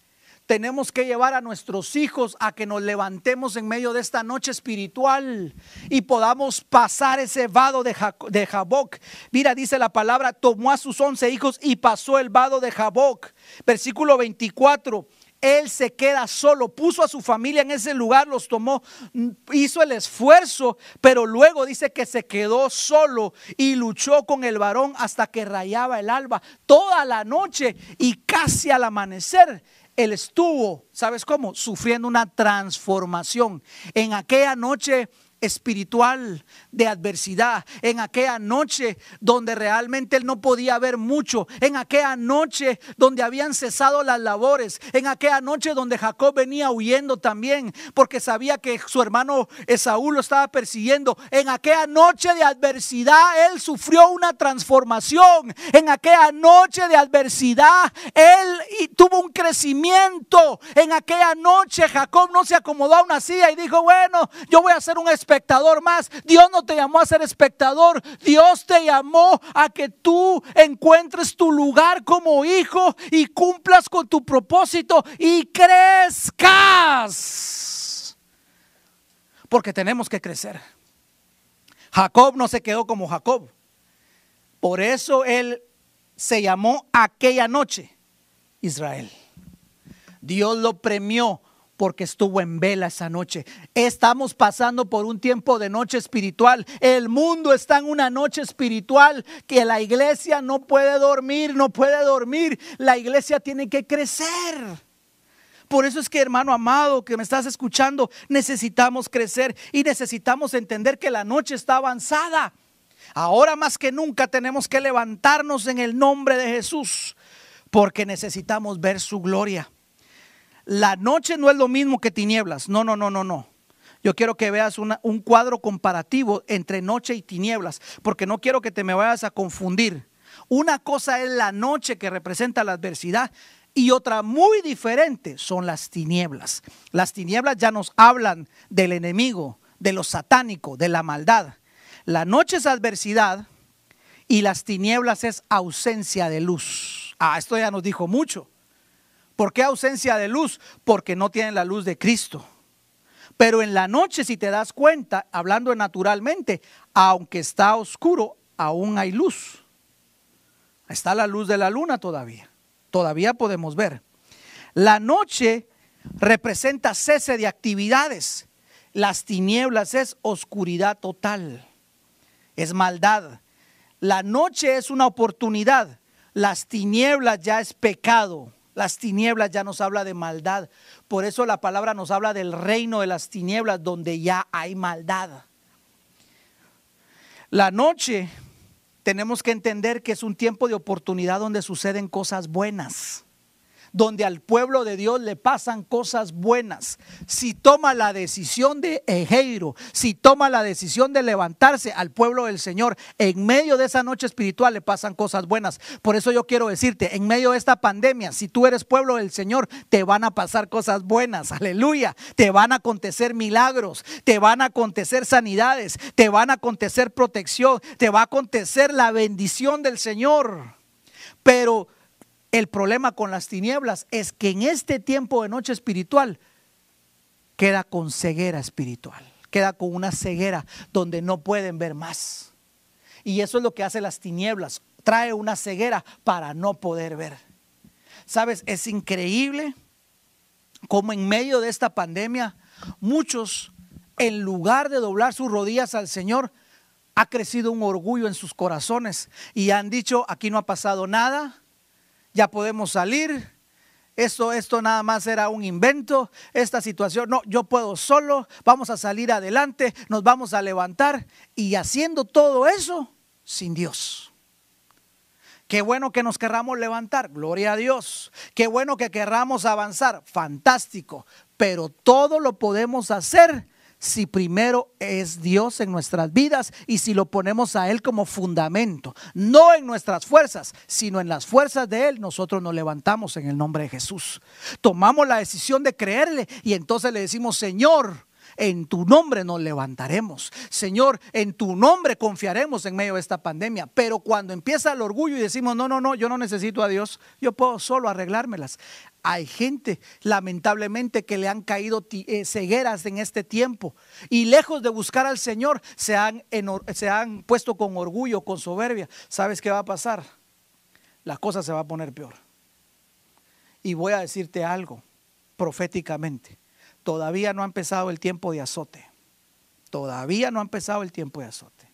tenemos que llevar a nuestros hijos a que nos levantemos en medio de esta noche espiritual y podamos pasar ese vado de, Jaboc. Mira, dice la palabra, tomó a sus once hijos y pasó el vado de Jaboc. Versículo 24 él se queda solo, puso a su familia en ese lugar, los tomó, hizo el esfuerzo, pero luego dice que se quedó solo y luchó con el varón hasta que rayaba el alba, toda la noche y casi al amanecer él estuvo, ¿sabes cómo? Sufriendo una transformación. En aquella noche espiritual de adversidad, en aquella noche donde realmente él no podía ver mucho, en aquella noche donde habían cesado las labores, en aquella noche donde Jacob venía huyendo también porque sabía que su hermano Esaú lo estaba persiguiendo, en aquella noche de adversidad él sufrió una transformación, en aquella noche de adversidad él tuvo un crecimiento, en aquella noche Jacob no se acomodó a una silla y dijo, bueno, yo voy a hacer un espectador más. Dios no te llamó a ser espectador. Dios te llamó a que tú encuentres tu lugar como hijo y cumplas con tu propósito y crezcas. Porque tenemos que crecer. Jacob no se quedó como Jacob. Por eso él se llamó aquella noche Israel. Dios lo premió porque estuvo en vela esa noche. Estamos pasando por un tiempo de noche espiritual. El mundo está en una noche espiritual que la iglesia no puede dormir, no puede dormir. La iglesia tiene que crecer. Por eso es que hermano amado que me estás escuchando, necesitamos crecer y necesitamos entender que la noche está avanzada. Ahora más que nunca tenemos que levantarnos en el nombre de Jesús porque necesitamos ver su gloria. La noche no es lo mismo que tinieblas. No, no, no, no, no. Yo quiero que veas un cuadro comparativo entre noche y tinieblas, porque no quiero que te me vayas a confundir. Una cosa es la noche que representa la adversidad y otra muy diferente son las tinieblas. Las tinieblas ya nos hablan del enemigo, de lo satánico, de la maldad. La noche es adversidad y las tinieblas es ausencia de luz. Ah, esto ya nos dijo mucho. ¿Por qué ausencia de luz? Porque no tienen la luz de Cristo. Pero en la noche, si te das cuenta, hablando naturalmente, aunque está oscuro, aún hay luz. Está la luz de la luna todavía. Todavía podemos ver. La noche representa cese de actividades. Las tinieblas es oscuridad total. Es maldad. La noche es una oportunidad. Las tinieblas ya es pecado. Las tinieblas ya nos habla de maldad. Por eso la palabra nos habla del reino de las tinieblas donde ya hay maldad. La noche tenemos que entender que es un tiempo de oportunidad donde suceden cosas buenas donde al pueblo de Dios le pasan cosas buenas. Si toma la decisión de Ejeiro, si toma la decisión de levantarse al pueblo del Señor, en medio de esa noche espiritual le pasan cosas buenas. Por eso yo quiero decirte, en medio de esta pandemia, si tú eres pueblo del Señor, te van a pasar cosas buenas. Aleluya. Te van a acontecer milagros, te van a acontecer sanidades, te van a acontecer protección, te va a acontecer la bendición del Señor. Pero el problema con las tinieblas es que en este tiempo de noche espiritual queda con ceguera espiritual, queda con una ceguera donde no pueden ver más. Y eso es lo que hace las tinieblas, trae una ceguera para no poder ver. Sabes, es increíble cómo en medio de esta pandemia muchos, en lugar de doblar sus rodillas al Señor, ha crecido un orgullo en sus corazones y han dicho, aquí no ha pasado nada, ya podemos salir, esto, esto nada más era un invento, esta situación, no, yo puedo solo, vamos a salir adelante, nos vamos a levantar y haciendo todo eso sin Dios. Qué bueno que nos querramos levantar, gloria a Dios. Qué bueno que querramos avanzar, fantástico. Pero todo lo podemos hacer si primero es Dios en nuestras vidas y si lo ponemos a Él como fundamento, no en nuestras fuerzas, sino en las fuerzas de Él, nosotros nos levantamos en el nombre de Jesús. Tomamos la decisión de creerle y entonces le decimos, Señor, en tu nombre nos levantaremos. Señor, en tu nombre confiaremos en medio de esta pandemia. Pero cuando empieza el orgullo y decimos, no, no, no, yo no necesito a Dios, yo puedo solo arreglármelas. Hay gente, lamentablemente, que le han caído eh, cegueras en este tiempo y lejos de buscar al Señor, se han, se han puesto con orgullo, con soberbia. ¿Sabes qué va a pasar? La cosa se va a poner peor. Y voy a decirte algo proféticamente. Todavía no ha empezado el tiempo de azote. Todavía no ha empezado el tiempo de azote.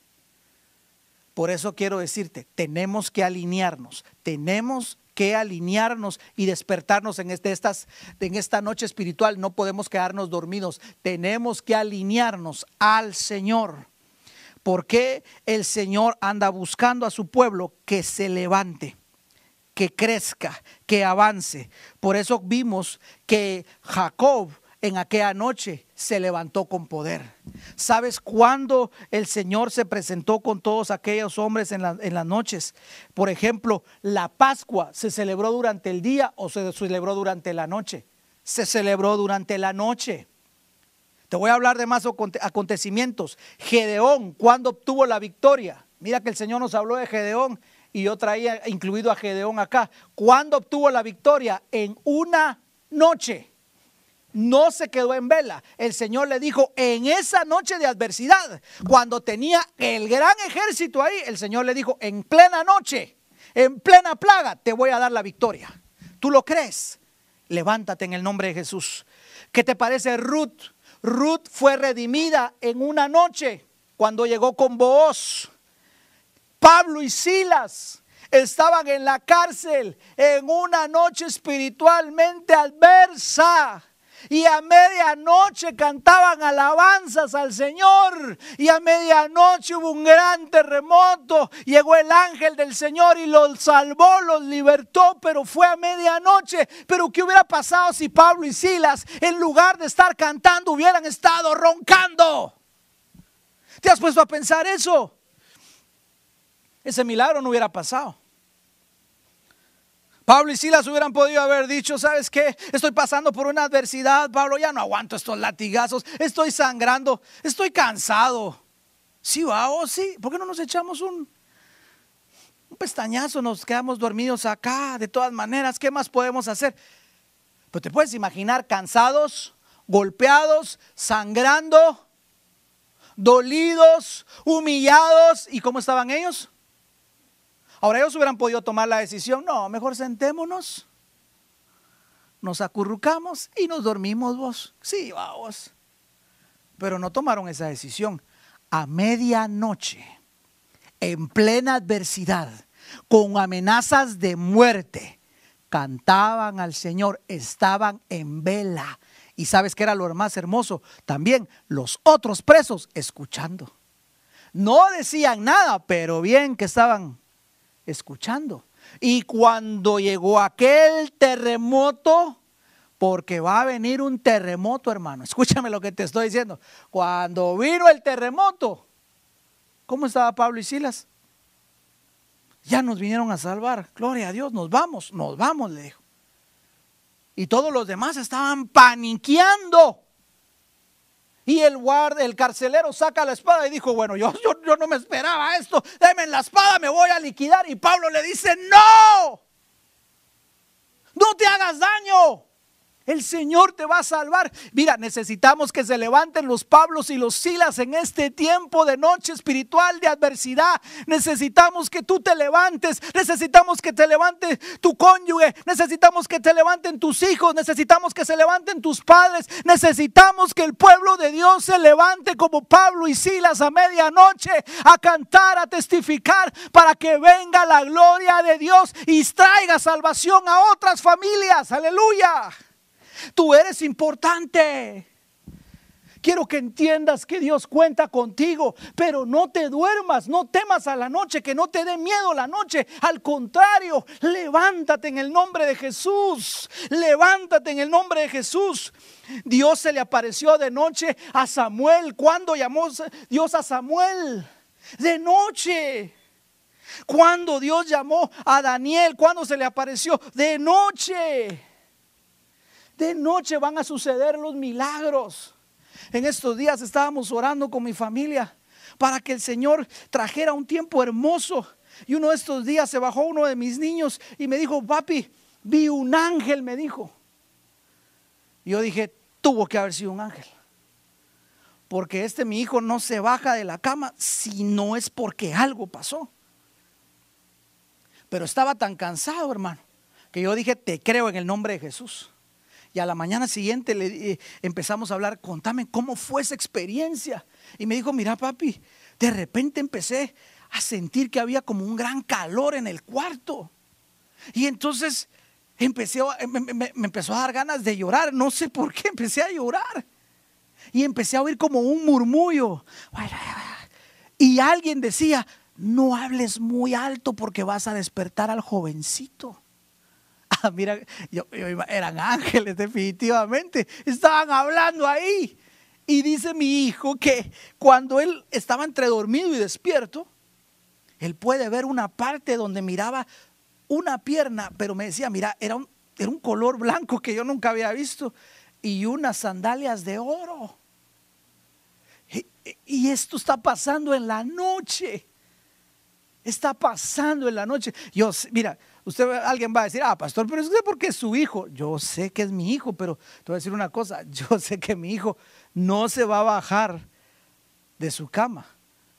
Por eso quiero decirte, tenemos que alinearnos, tenemos que alinearnos y despertarnos en, este, estas, en esta noche espiritual. No podemos quedarnos dormidos. Tenemos que alinearnos al Señor. Porque el Señor anda buscando a su pueblo que se levante, que crezca, que avance. Por eso vimos que Jacob en aquella noche se levantó con poder. ¿Sabes cuándo el Señor se presentó con todos aquellos hombres en, las noches? Por ejemplo, la Pascua se celebró durante el día o se celebró durante la noche. Se celebró durante la noche. Te voy a hablar de más acontecimientos. Gedeón, ¿cuándo obtuvo la victoria? Mira que el Señor nos habló de Gedeón y yo traía incluido a Gedeón acá. ¿Cuándo obtuvo la victoria? En una noche no se quedó en vela. El Señor le dijo, en esa noche de adversidad, cuando tenía el gran ejército ahí, el Señor le dijo, en plena noche, en plena plaga, te voy a dar la victoria. ¿Tú lo crees? Levántate en el nombre de Jesús. ¿Qué te parece Ruth? Ruth fue redimida en una noche cuando llegó con Booz. Pablo y Silas estaban en la cárcel en una noche espiritualmente adversa y a medianoche cantaban alabanzas al Señor. Y a medianoche hubo un gran terremoto. Llegó el ángel del Señor y los salvó, los libertó, pero fue a medianoche. Pero ¿qué hubiera pasado si Pablo y Silas, en lugar de estar cantando, hubieran estado roncando? ¿Te has puesto a pensar eso? Ese milagro no hubiera pasado. Pablo y Silas hubieran podido haber dicho, ¿sabes qué? Estoy pasando por una adversidad, Pablo, ya no aguanto estos latigazos, estoy sangrando, estoy cansado. Sí, va, oh, sí, ¿por qué no nos echamos un, un pestañazo, nos quedamos dormidos acá? De todas maneras, ¿qué más podemos hacer? Pues te puedes imaginar cansados, golpeados, sangrando, dolidos, humillados. ¿Y cómo estaban ellos? Ahora ellos hubieran podido tomar la decisión, no, mejor sentémonos, nos acurrucamos y nos dormimos vos. Sí, vamos. Pero no tomaron esa decisión. A medianoche, en plena adversidad, con amenazas de muerte, cantaban al Señor, estaban en vela. Y sabes que era lo más hermoso, también los otros presos escuchando. No decían nada, pero bien que estaban escuchando. Y cuando llegó aquel terremoto, porque va a venir un terremoto, hermano. Escúchame lo que te estoy diciendo. Cuando vino el terremoto, ¿cómo estaba Pablo y Silas? Ya nos vinieron a salvar. Gloria a Dios, nos vamos, nos vamos, le dijo. Y todos los demás estaban paniqueando. Y el guardia, el carcelero saca la espada y dijo, bueno, yo, yo, no me esperaba esto, deme la espada, me voy a liquidar. Y Pablo le dice, no, no te hagas daño. El Señor te va a salvar. Mira, necesitamos que se levanten los Pablos y los Silas en este tiempo de noche espiritual de adversidad. Necesitamos que tú te levantes. Necesitamos que te levante tu cónyuge. Necesitamos que te levanten tus hijos. Necesitamos que se levanten tus padres. Necesitamos que el pueblo de Dios se levante como Pablo y Silas a medianoche a cantar, a testificar para que venga la gloria de Dios y traiga salvación a otras familias. Aleluya. Tú eres importante. Quiero que entiendas que Dios cuenta contigo, pero no te duermas, no temas a la noche, que no te dé miedo la noche. Al contrario, levántate en el nombre de Jesús. Levántate en el nombre de Jesús. Dios se le apareció de noche a Samuel. ¿Cuándo llamó Dios a Samuel? De noche. ¿Cuándo Dios llamó a Daniel? ¿Cuándo se le apareció? De noche. De noche van a suceder los milagros. En estos días estábamos orando con mi familia para que el Señor trajera un tiempo hermoso. Y uno de estos días se bajó uno de mis niños y me dijo, papi, vi un ángel, me dijo. Yo dije, tuvo que haber sido un ángel. Porque este mi hijo no se baja de la cama si no es porque algo pasó. Pero estaba tan cansado, hermano, que yo dije, te creo en el nombre de Jesús. Y a la mañana siguiente le, eh, empezamos a hablar, contame cómo fue esa experiencia. Y me dijo, mira papi, de repente empecé a sentir que había como un gran calor en el cuarto. Y entonces empecé, me, me empezó a dar ganas de llorar, no sé por qué, empecé a llorar. Y empecé a oír como un murmullo. Y alguien decía, no hables muy alto porque vas a despertar al jovencito. mira, eran ángeles definitivamente, estaban hablando ahí. Y dice mi hijo que cuando él estaba entre dormido y despierto, él puede ver una parte donde miraba una pierna, pero me decía, mira, era un, era un color blanco que yo nunca había visto y unas sandalias de oro. Y, y esto está pasando en la noche. Está pasando en la noche. Yo, mira, Usted, alguien va a decir, ah, pastor, pero es porque es su hijo. Yo sé que es mi hijo, pero te voy a decir una cosa, yo sé que mi hijo no se va a bajar de su cama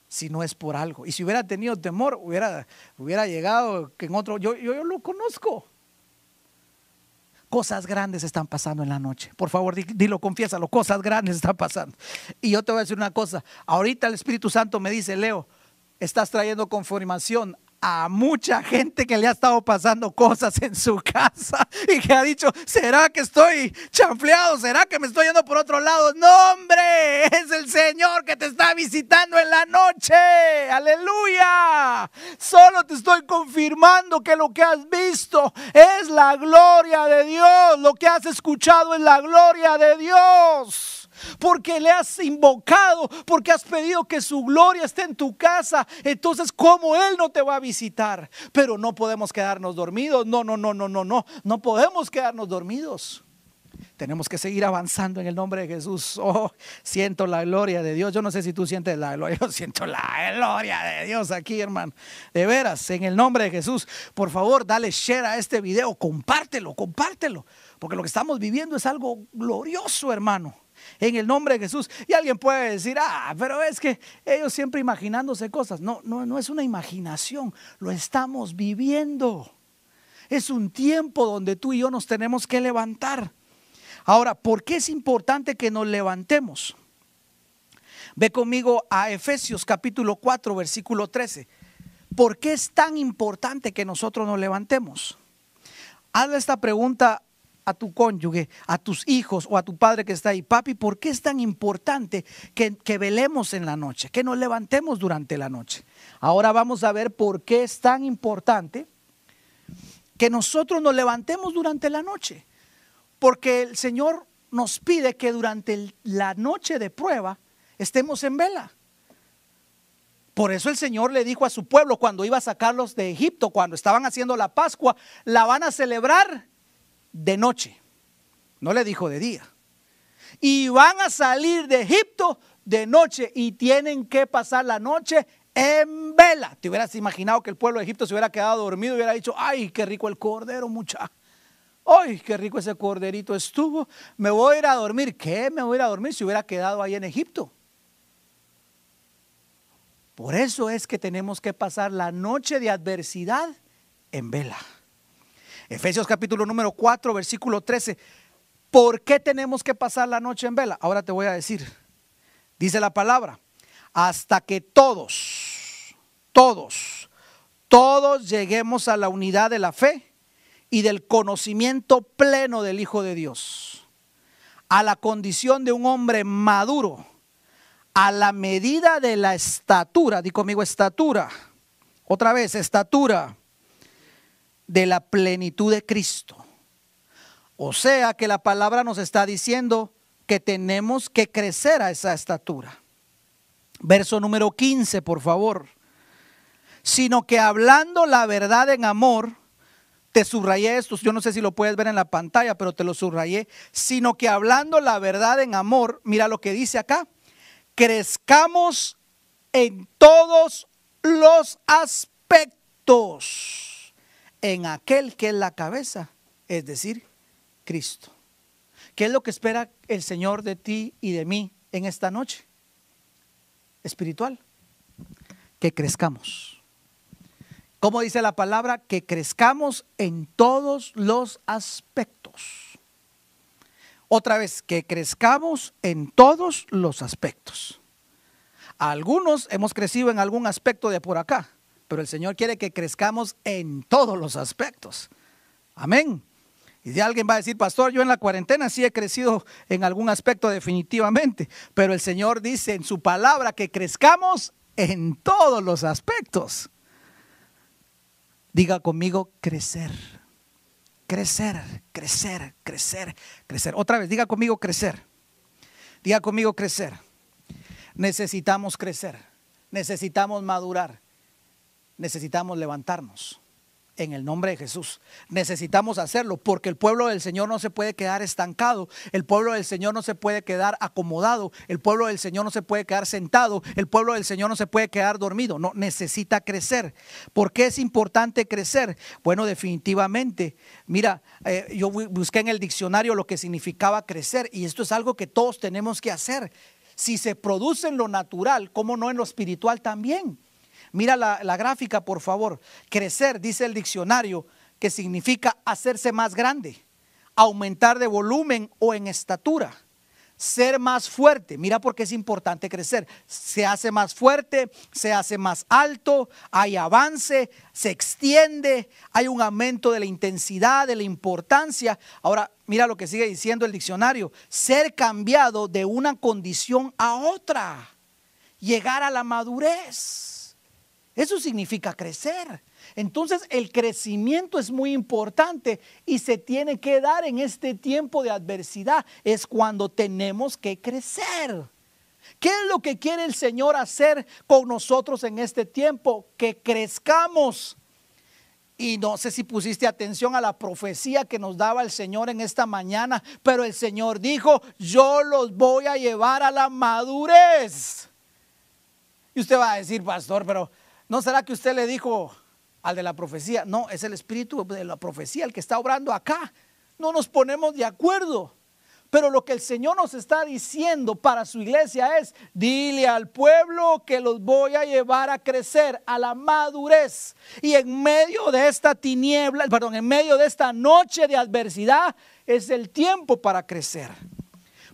si no es por algo. Y si hubiera tenido temor, hubiera, hubiera llegado que en otro, yo, yo, yo lo conozco. Cosas grandes están pasando en la noche. Por favor, dilo, confiésalo, cosas grandes están pasando. Y yo te voy a decir una cosa, ahorita el Espíritu Santo me dice, Leo, estás trayendo conformación a mucha gente que le ha estado pasando cosas en su casa y que ha dicho, ¿será que estoy chanfleado? ¿Será que me estoy yendo por otro lado? No, hombre, es el Señor que te está visitando en la noche. Aleluya. Solo te estoy confirmando que lo que has visto es la gloria de Dios. Lo que has escuchado es la gloria de Dios porque le has invocado, porque has pedido que su gloria esté en tu casa. Entonces, ¿cómo Él no te va a visitar? Pero no podemos quedarnos dormidos. No, no, no, no, no, no. No podemos quedarnos dormidos. Tenemos que seguir avanzando en el nombre de Jesús. Oh, siento la gloria de Dios. Yo no sé si tú sientes la gloria. Yo siento la gloria de Dios aquí, hermano. De veras, en el nombre de Jesús. Por favor, dale share a este video. Compártelo, compártelo. Porque lo que estamos viviendo es algo glorioso, hermano en el nombre de Jesús. Y alguien puede decir, ah, pero es que ellos siempre imaginándose cosas. No, no, no es una imaginación, lo estamos viviendo. Es un tiempo donde tú y yo nos tenemos que levantar. Ahora, ¿por qué es importante que nos levantemos? Ve conmigo a Efesios capítulo 4, versículo 13. ¿Por qué es tan importante que nosotros nos levantemos? Hazle esta pregunta a tu cónyuge, a tus hijos o a tu padre que está ahí, papi, ¿por qué es tan importante que, que, velemos en la noche, que nos levantemos durante la noche? Ahora vamos a ver por qué es tan importante que nosotros nos levantemos durante la noche. Porque el Señor nos pide que durante la noche de prueba estemos en vela. Por eso el Señor le dijo a su pueblo cuando iba a sacarlos de Egipto, cuando estaban haciendo la Pascua, la van a celebrar de noche. No le dijo de día. Y van a salir de Egipto de noche y tienen que pasar la noche en vela. Te hubieras imaginado que el pueblo de Egipto se hubiera quedado dormido y hubiera dicho, ay, qué rico el cordero, mucha. ¡Ay, qué rico ese corderito estuvo! Me voy a ir a dormir. ¿Qué? Me voy a ir a dormir si hubiera quedado ahí en Egipto. Por eso es que tenemos que pasar la noche de adversidad en vela. Efesios capítulo número 4, versículo 13. ¿Por qué tenemos que pasar la noche en vela? Ahora te voy a decir. Dice la palabra, hasta que todos, todos, todos lleguemos a la unidad de la fe y del conocimiento pleno del Hijo de Dios, a la condición de un hombre maduro, a la medida de la estatura, di conmigo estatura, otra vez, estatura de la plenitud de Cristo. O sea que la palabra nos está diciendo que tenemos que crecer a esa estatura. Verso número 15, por favor. Sino que hablando la verdad en amor, te subrayé esto, yo no sé si lo puedes ver en la pantalla, pero te lo subrayé, sino que hablando la verdad en amor, mira lo que dice acá, crezcamos en todos los aspectos en aquel que es la cabeza, es decir, Cristo. ¿Qué es lo que espera el Señor de ti y de mí en esta noche? Espiritual. Que crezcamos. ¿Cómo dice la palabra? Que crezcamos en todos los aspectos. Otra vez, que crezcamos en todos los aspectos. Algunos hemos crecido en algún aspecto de por acá, pero el Señor quiere que crezcamos en todos los aspectos. Amén. Y si alguien va a decir, pastor, yo en la cuarentena sí he crecido en algún aspecto definitivamente, pero el Señor dice en su palabra que crezcamos en todos los aspectos. Diga conmigo, crecer, crecer, crecer, crecer, crecer. Otra vez, diga conmigo, crecer. Diga conmigo, crecer. Necesitamos crecer, necesitamos madurar, necesitamos levantarnos en el nombre de Jesús. Necesitamos hacerlo porque el pueblo del Señor no se puede quedar estancado, el pueblo del Señor no se puede quedar acomodado, el pueblo del Señor no se puede quedar sentado, el pueblo del Señor no se puede quedar dormido, no, necesita crecer. ¿Por qué es importante crecer? Bueno, definitivamente, mira, eh, yo busqué en el diccionario lo que significaba crecer y esto es algo que todos tenemos que hacer. Si se produce en lo natural, ¿cómo no en lo espiritual también? Mira la, gráfica, por favor. Crecer, dice el diccionario, que significa hacerse más grande, aumentar de volumen o en estatura ser más fuerte. Mira por qué es importante crecer. Se hace más fuerte, se hace más alto, hay avance, se extiende, hay un aumento de la intensidad, de la importancia. Ahora, mira lo que sigue diciendo el diccionario. Ser cambiado de una condición a otra. Llegar a la madurez. Eso significa crecer. Entonces el crecimiento es muy importante y se tiene que dar en este tiempo de adversidad. Es cuando tenemos que crecer. ¿Qué es lo que quiere el Señor hacer con nosotros en este tiempo? Que crezcamos. Y no sé si pusiste atención a la profecía que nos daba el Señor en esta mañana, pero el Señor dijo, yo los voy a llevar a la madurez. Y usted va a decir, pastor, pero ¿No será que usted le dijo al de la profecía? No, es el espíritu de la profecía el que está obrando acá. No nos ponemos de acuerdo. Pero lo que el Señor nos está diciendo para su iglesia es, dile al pueblo que los voy a llevar a crecer a la madurez. Y en medio de esta tiniebla, perdón, en medio de esta noche de adversidad, es el tiempo para crecer.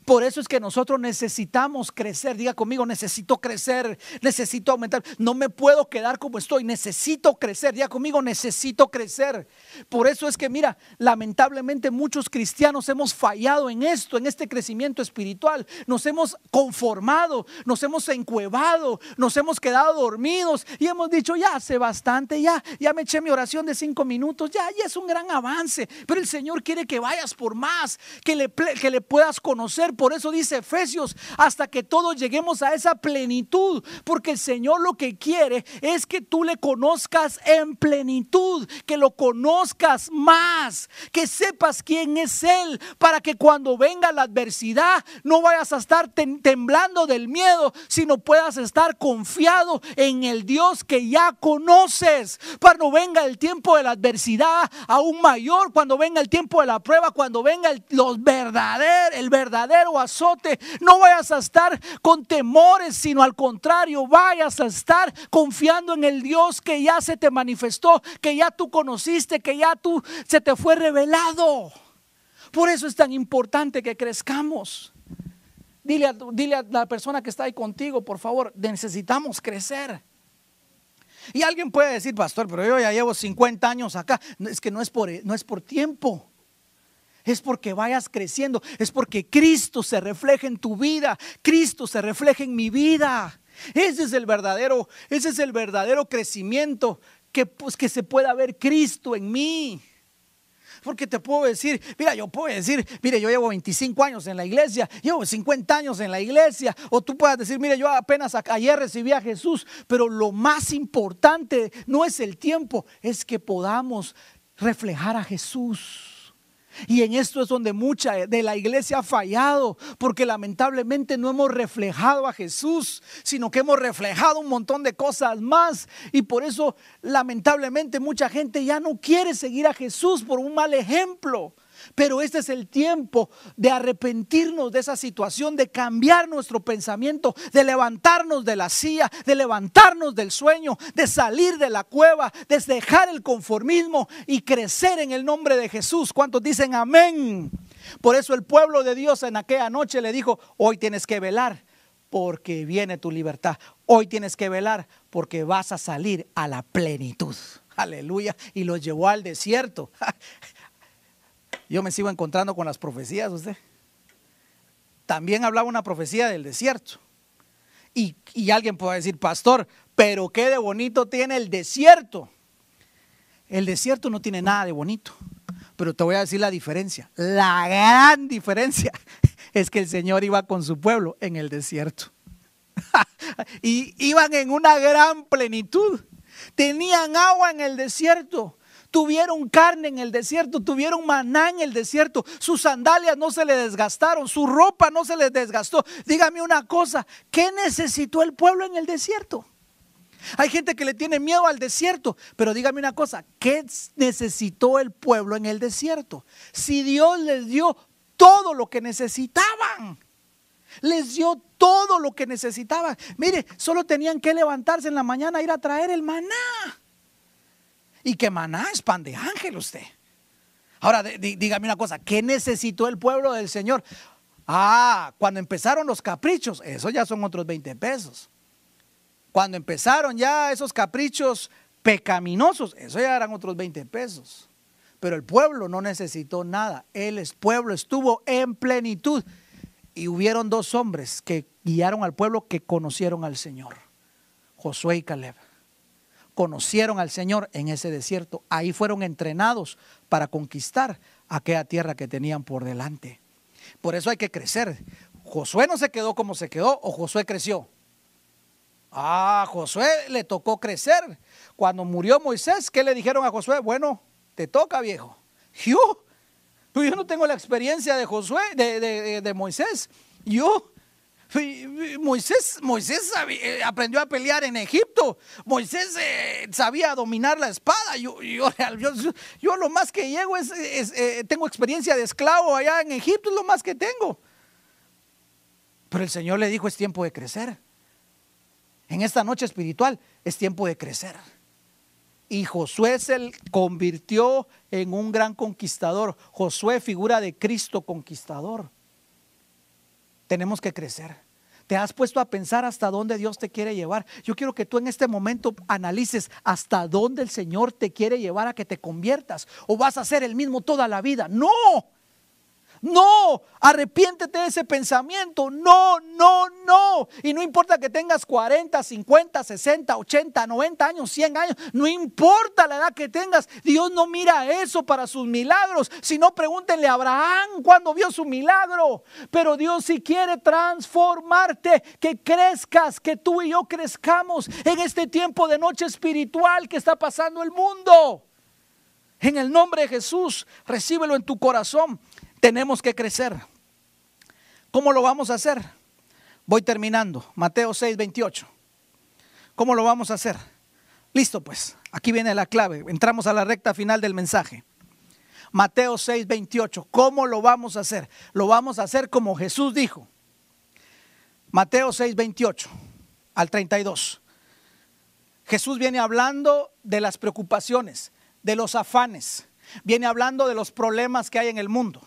Por eso es que nosotros necesitamos crecer. Diga conmigo, necesito crecer, necesito aumentar. No me puedo quedar como estoy, necesito crecer. Diga conmigo, necesito crecer. Por eso es que, mira, lamentablemente muchos cristianos hemos fallado en esto, en este crecimiento espiritual. Nos hemos conformado, nos hemos encuevado, nos hemos quedado dormidos y hemos dicho, ya hace bastante, ya, ya me eché mi oración de cinco minutos, ya, ya es un gran avance. Pero el Señor quiere que vayas por más, que le, que le puedas conocer por eso dice Efesios, hasta que todos lleguemos a esa plenitud, porque el Señor lo que quiere es que tú le conozcas en plenitud, que lo conozcas más, que sepas quién es Él, para que cuando venga la adversidad no vayas a estar temblando del miedo, sino puedas estar confiado en el Dios que ya conoces, para no venga el tiempo de la adversidad aún mayor, cuando venga el tiempo de la prueba, cuando venga los verdaderos, el verdadero azote, no vayas a estar con temores, sino al contrario, vayas a estar confiando en el Dios que ya se te manifestó, que ya tú conociste, que ya tú se te fue revelado. Por eso es tan importante que crezcamos. Dile a, dile a la persona que está ahí contigo, por favor, necesitamos crecer. Y alguien puede decir, pastor, pero yo ya llevo 50 años acá. Es que no es por, no es por tiempo. Es porque vayas creciendo. Es porque Cristo se refleja en tu vida. Cristo se refleja en mi vida. Ese es el verdadero, ese es el verdadero crecimiento que, pues, que se pueda ver Cristo en mí. Porque te puedo decir, mira, yo puedo decir, mire, yo llevo 25 años en la iglesia, llevo 50 años en la iglesia, o tú puedas decir, mire, yo apenas ayer recibí a Jesús, pero lo más importante no es el tiempo, es que podamos reflejar a Jesús. Y en esto es donde mucha de la iglesia ha fallado, porque lamentablemente no hemos reflejado a Jesús, sino que hemos reflejado un montón de cosas más. Y por eso lamentablemente mucha gente ya no quiere seguir a Jesús por un mal ejemplo. Pero este es el tiempo de arrepentirnos de esa situación, de cambiar nuestro pensamiento, de levantarnos de la silla, de levantarnos del sueño, de salir de la cueva, de dejar el conformismo y crecer en el nombre de Jesús. ¿Cuántos dicen amén? Por eso el pueblo de Dios en aquella noche le dijo, hoy tienes que velar porque viene tu libertad. Hoy tienes que velar porque vas a salir a la plenitud. Aleluya. Y los llevó al desierto. Yo me sigo encontrando con las profecías, usted. También hablaba una profecía del desierto. Y, alguien puede decir, pastor, pero qué de bonito tiene el desierto. El desierto no tiene nada de bonito. Pero te voy a decir la diferencia. La gran diferencia es que el Señor iba con su pueblo en el desierto. y iban en una gran plenitud. Tenían agua en el desierto. Tuvieron carne en el desierto, tuvieron maná en el desierto, sus sandalias no se le desgastaron, su ropa no se les desgastó. Dígame una cosa, ¿qué necesitó el pueblo en el desierto? Hay gente que le tiene miedo al desierto, pero dígame una cosa, ¿qué necesitó el pueblo en el desierto? Si Dios les dio todo lo que necesitaban, les dio todo lo que necesitaban. Mire, solo tenían que levantarse en la mañana, ir a traer el maná. Y que maná es pan de ángel usted. Ahora, dígame una cosa, ¿qué necesitó el pueblo del Señor? Ah, cuando empezaron los caprichos, eso ya son otros 20 pesos. Cuando empezaron ya esos caprichos pecaminosos, eso ya eran otros 20 pesos. Pero el pueblo no necesitó nada. El pueblo estuvo en plenitud. Y hubieron dos hombres que guiaron al pueblo que conocieron al Señor, Josué y Caleb conocieron al Señor en ese desierto. Ahí fueron entrenados para conquistar aquella tierra que tenían por delante. Por eso hay que crecer. Josué no se quedó como se quedó o Josué creció. Ah, Josué le tocó crecer. Cuando murió Moisés, ¿qué le dijeron a Josué? Bueno, te toca, viejo. Yo, pues yo no tengo la experiencia de Josué, de, de, de Moisés. Yo Moisés, Moisés eh, aprendió a pelear en Egipto. Moisés eh, sabía dominar la espada. Yo, yo, lo más que llego es, eh, tengo experiencia de esclavo allá en Egipto, es lo más que tengo. Pero el Señor le dijo, es tiempo de crecer. En esta noche espiritual es tiempo de crecer. Y Josué se convirtió en un gran conquistador. Josué figura de Cristo conquistador tenemos que crecer. ¿Te has puesto a pensar hasta dónde Dios te quiere llevar? Yo quiero que tú en este momento analices hasta dónde el Señor te quiere llevar a que te conviertas. ¿O vas a ser el mismo toda la vida? No. No, arrepiéntete de ese pensamiento. No, no, no. Y no importa que tengas 40, 50, 60, 80, 90 años, 100 años. No importa la edad que tengas. Dios no mira eso para sus milagros. Si no, pregúntenle a Abraham cuando vio su milagro. Pero Dios si quiere transformarte, que crezcas, que tú y yo crezcamos en este tiempo de noche espiritual que está pasando el mundo. En el nombre de Jesús, recíbelo en tu corazón. Tenemos que crecer. ¿Cómo lo vamos a hacer? Voy terminando. Mateo 6, 28. ¿Cómo lo vamos a hacer? Listo, pues. Aquí viene la clave. Entramos a la recta final del mensaje. Mateo 6, 28. ¿Cómo lo vamos a hacer? Lo vamos a hacer como Jesús dijo. Mateo 6, 28 al 32. Jesús viene hablando de las preocupaciones, de los afanes. Viene hablando de los problemas que hay en el mundo.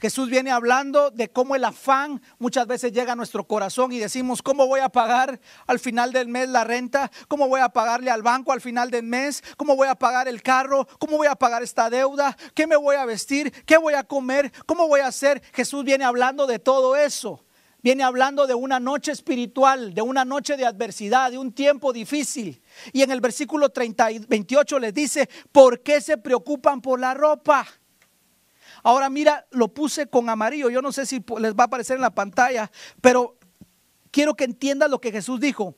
Jesús viene hablando de cómo el afán muchas veces llega a nuestro corazón y decimos, ¿cómo voy a pagar al final del mes la renta? ¿Cómo voy a pagarle al banco al final del mes? ¿Cómo voy a pagar el carro? ¿Cómo voy a pagar esta deuda? ¿Qué me voy a vestir? ¿Qué voy a comer? ¿Cómo voy a hacer? Jesús viene hablando de todo eso. Viene hablando de una noche espiritual, de una noche de adversidad, de un tiempo difícil. Y en el versículo 30 28 les dice, ¿por qué se preocupan por la ropa? Ahora mira, lo puse con amarillo. Yo no sé si les va a aparecer en la pantalla, pero quiero que entiendan lo que Jesús dijo.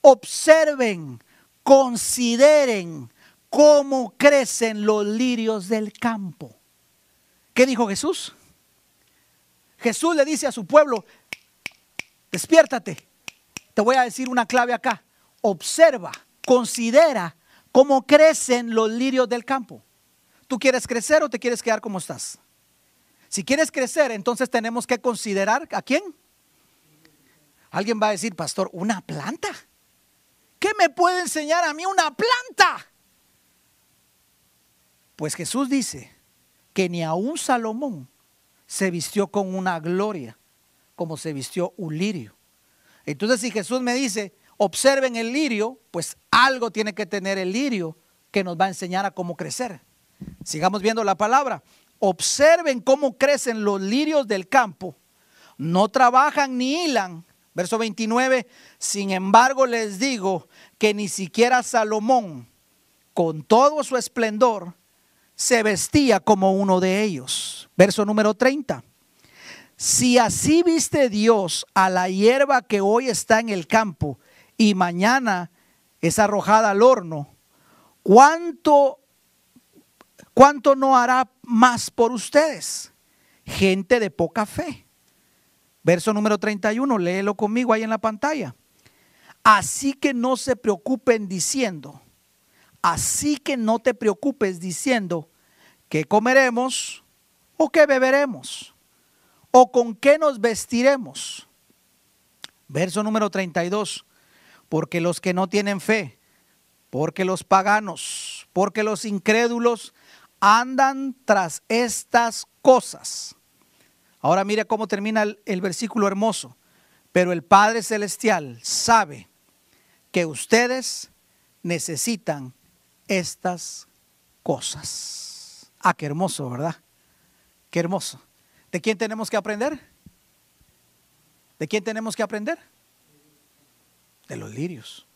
Observen, consideren cómo crecen los lirios del campo. ¿Qué dijo Jesús? Jesús le dice a su pueblo, despiértate. Te voy a decir una clave acá. Observa, considera cómo crecen los lirios del campo. ¿Tú quieres crecer o te quieres quedar como estás? Si quieres crecer, entonces tenemos que considerar a quién. Alguien va a decir, pastor, ¿una planta? ¿Qué me puede enseñar a mí una planta? Pues Jesús dice que ni aun Salomón se vistió con una gloria como se vistió un lirio. Entonces si Jesús me dice, observen el lirio, pues algo tiene que tener el lirio que nos va a enseñar a cómo crecer. Sigamos viendo la palabra. Observen cómo crecen los lirios del campo. No trabajan ni hilan. Verso 29. Sin embargo, les digo que ni siquiera Salomón, con todo su esplendor, se vestía como uno de ellos. Verso número 30. Si así viste Dios a la hierba que hoy está en el campo y mañana es arrojada al horno, ¿cuánto ¿cuánto no hará más por ustedes? Gente de poca fe. Verso número 31, léelo conmigo ahí en la pantalla. Así que no se preocupen diciendo, así que no te preocupes diciendo que comeremos o que beberemos o con qué nos vestiremos. Verso número 32, porque los que no tienen fe, porque los paganos, porque los incrédulos andan tras estas cosas. Ahora mire cómo termina el, versículo hermoso. Pero el Padre Celestial sabe que ustedes necesitan estas cosas. Ah, qué hermoso, ¿verdad? Qué hermoso. ¿De quién tenemos que aprender? ¿De quién tenemos que aprender? De los lirios.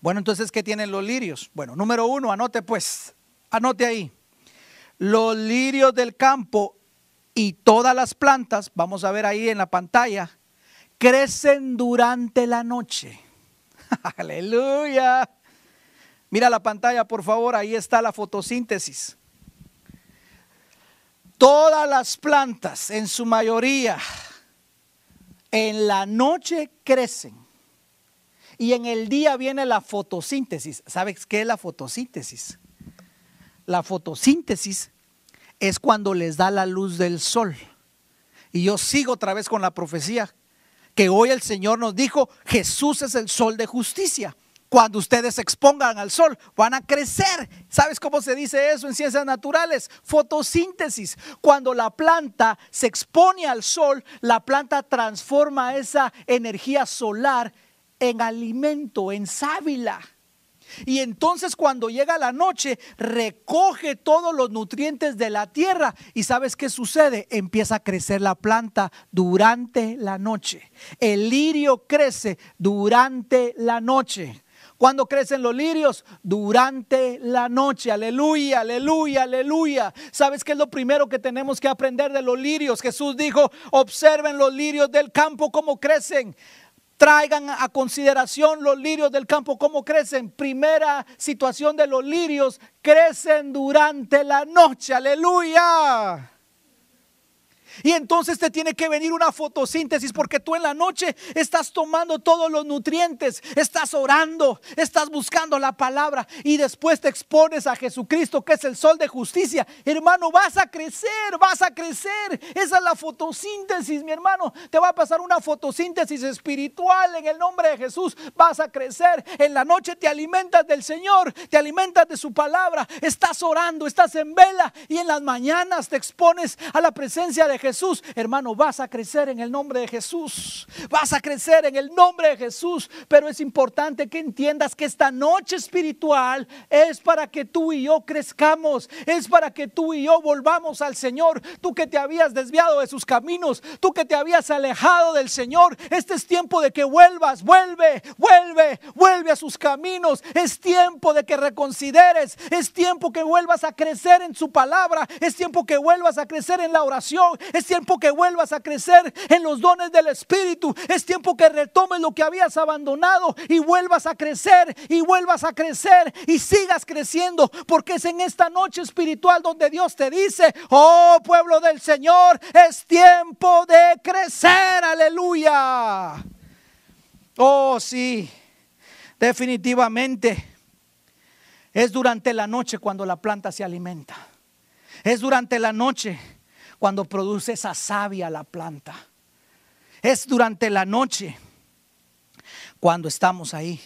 Bueno, entonces, ¿qué tienen los lirios? Bueno, número uno, anote pues, Anote ahí. Los lirios del campo y todas las plantas, vamos a ver ahí en la pantalla, crecen durante la noche. Aleluya. Mira la pantalla, por favor, ahí está la fotosíntesis. Todas las plantas, en su mayoría, en la noche crecen. Y en el día viene la fotosíntesis. ¿Sabes qué es la fotosíntesis? La fotosíntesis es cuando les da la luz del sol. Y yo sigo otra vez con la profecía que hoy el Señor nos dijo, Jesús es el sol de justicia. Cuando ustedes se expongan al sol, van a crecer. ¿Sabes cómo se dice eso en ciencias naturales? Fotosíntesis. Cuando la planta se expone al sol, la planta transforma esa energía solar en alimento, en sábila. Y entonces cuando llega la noche, recoge todos los nutrientes de la tierra. ¿Y sabes qué sucede? Empieza a crecer la planta durante la noche. El lirio crece durante la noche. ¿Cuándo crecen los lirios? Durante la noche. Aleluya, aleluya, aleluya. ¿Sabes qué es lo primero que tenemos que aprender de los lirios? Jesús dijo, observen los lirios del campo cómo crecen. Traigan a consideración los lirios del campo, cómo crecen. Primera situación de los lirios, crecen durante la noche. Aleluya. Y entonces te tiene que venir una fotosíntesis porque tú en la noche estás tomando todos los nutrientes, estás orando, estás buscando la palabra y después te expones a Jesucristo que es el sol de justicia. Hermano, vas a crecer, vas a crecer. Esa es la fotosíntesis, mi hermano. Te va a pasar una fotosíntesis espiritual en el nombre de Jesús. Vas a crecer. En la noche te alimentas del Señor, te alimentas de su palabra, estás orando, estás en vela y en las mañanas te expones a la presencia de Jesús, hermano, vas a crecer en el nombre de Jesús. Vas a crecer en el nombre de Jesús. Pero es importante que entiendas que esta noche espiritual es para que tú y yo crezcamos. Es para que tú y yo volvamos al Señor. Tú que te habías desviado de sus caminos. Tú que te habías alejado del Señor. Este es tiempo de que vuelvas. Vuelve, vuelve, vuelve a sus caminos. Es tiempo de que reconsideres. Es tiempo que vuelvas a crecer en su palabra. Es tiempo que vuelvas a crecer en la oración. Es tiempo que vuelvas a crecer en los dones del Espíritu. Es tiempo que retomes lo que habías abandonado y vuelvas a crecer y vuelvas a crecer y sigas creciendo. Porque es en esta noche espiritual donde Dios te dice, oh pueblo del Señor, es tiempo de crecer. Aleluya. Oh sí, definitivamente. Es durante la noche cuando la planta se alimenta. Es durante la noche cuando produce esa savia la planta. Es durante la noche cuando estamos ahí,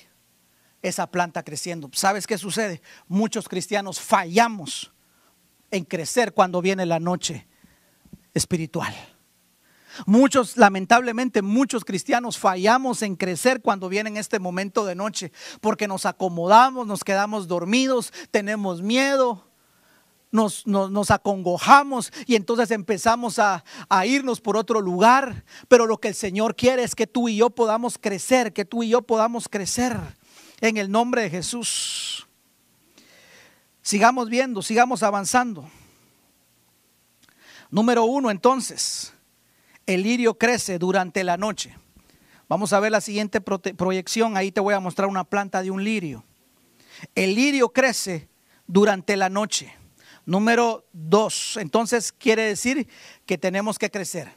esa planta creciendo. ¿Sabes qué sucede? Muchos cristianos fallamos en crecer cuando viene la noche espiritual. Muchos, lamentablemente, muchos cristianos fallamos en crecer cuando viene este momento de noche, porque nos acomodamos, nos quedamos dormidos, tenemos miedo, nos, acongojamos y entonces empezamos a, irnos por otro lugar. Pero lo que el Señor quiere es que tú y yo podamos crecer, que tú y yo podamos crecer en el nombre de Jesús. Sigamos viendo, sigamos avanzando. Número uno, entonces, el lirio crece durante la noche. Vamos a ver la siguiente proyección. Ahí te voy a mostrar una planta de un lirio. El lirio crece durante la noche. Número dos, entonces quiere decir que tenemos que crecer.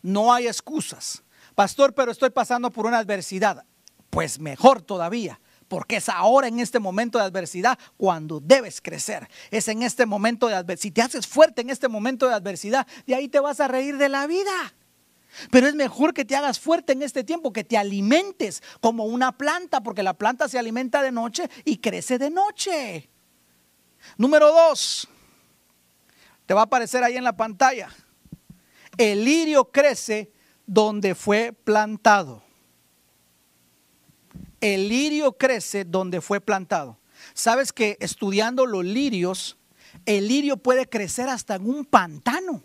No hay excusas. Pastor, pero estoy pasando por una adversidad. Pues mejor todavía, porque es ahora en este momento de adversidad cuando debes crecer. Es en este momento de adversidad. Si te haces fuerte en este momento de adversidad, de ahí te vas a reír de la vida. Pero es mejor que te hagas fuerte en este tiempo, que te alimentes como una planta, porque la planta se alimenta de noche y crece de noche. Número dos, te va a aparecer ahí en la pantalla. El lirio crece donde fue plantado. El lirio crece donde fue plantado. Sabes que estudiando los lirios, el lirio puede crecer hasta en un pantano.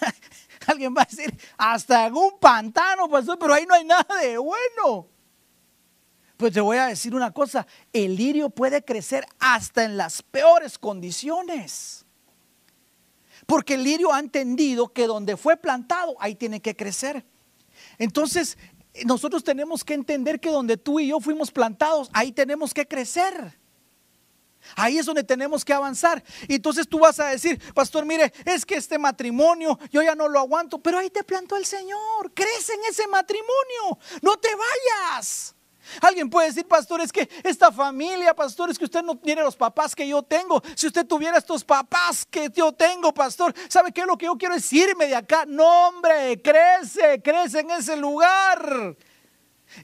Alguien va a decir, hasta en un pantano, pastor, pero ahí no hay nada de bueno. Pues te voy a decir una cosa, el lirio puede crecer hasta en las peores condiciones. Porque el lirio ha entendido que donde fue plantado, ahí tiene que crecer. Entonces, nosotros tenemos que entender que donde tú y yo fuimos plantados, ahí tenemos que crecer. Ahí es donde tenemos que avanzar. Y entonces tú vas a decir, pastor, mire, es que este matrimonio yo ya no lo aguanto, pero ahí te plantó el Señor. Crece en ese matrimonio. No te vayas. Alguien puede decir, pastor, es que esta familia, pastor, es que usted no tiene los papás que yo tengo. Si usted tuviera estos papás que yo tengo, pastor, ¿sabe qué? Lo que yo quiero es irme de acá. No, hombre, crece, crece en ese lugar.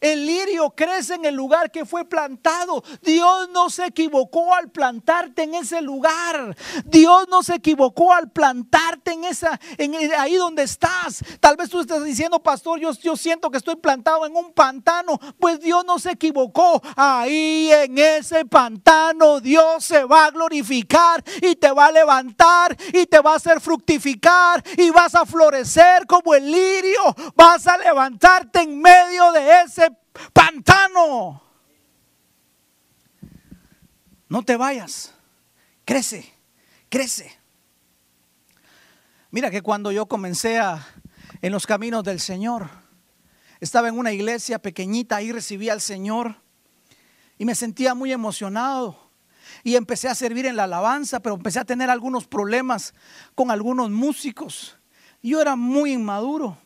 El lirio crece en el lugar que fue plantado. Dios no se equivocó al plantarte en ese lugar. Dios no se equivocó al plantarte en esa, en, ahí donde estás. Tal vez tú estés diciendo, pastor, yo, yo siento que estoy plantado en un pantano. Pues Dios no se equivocó. Ahí en ese pantano Dios se va a glorificar y te va a levantar y te va a hacer fructificar y vas a florecer como el lirio. Vas a levantarte en medio de ese pantano. No te vayas. Crece, crece. Mira que cuando yo comencé a, en los caminos del Señor, estaba en una iglesia pequeñita, ahí recibí al Señor y me sentía muy emocionado. Y empecé a servir en la alabanza, pero empecé a tener algunos problemas con algunos músicos. Yo era muy inmaduro.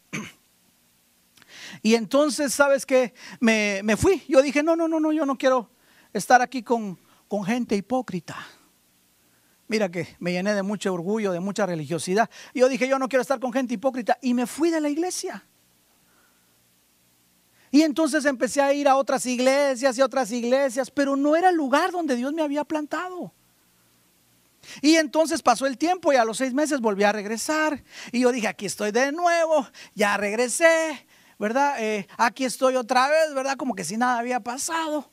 Y entonces, ¿sabes qué? Me, fui. Yo dije, no, no, no, no, yo no quiero estar aquí con, con gente hipócrita. Mira que me llené de mucho orgullo, de mucha religiosidad. Yo dije, yo no quiero estar con gente hipócrita. Y me fui de la iglesia. Y entonces empecé a ir a otras iglesias y otras iglesias, pero no era el lugar donde Dios me había plantado. Y entonces pasó el tiempo y a los seis meses volví a regresar. Y yo dije, aquí estoy de nuevo, ya regresé, ¿verdad? Eh, aquí estoy otra vez, ¿verdad? Como que si nada había pasado.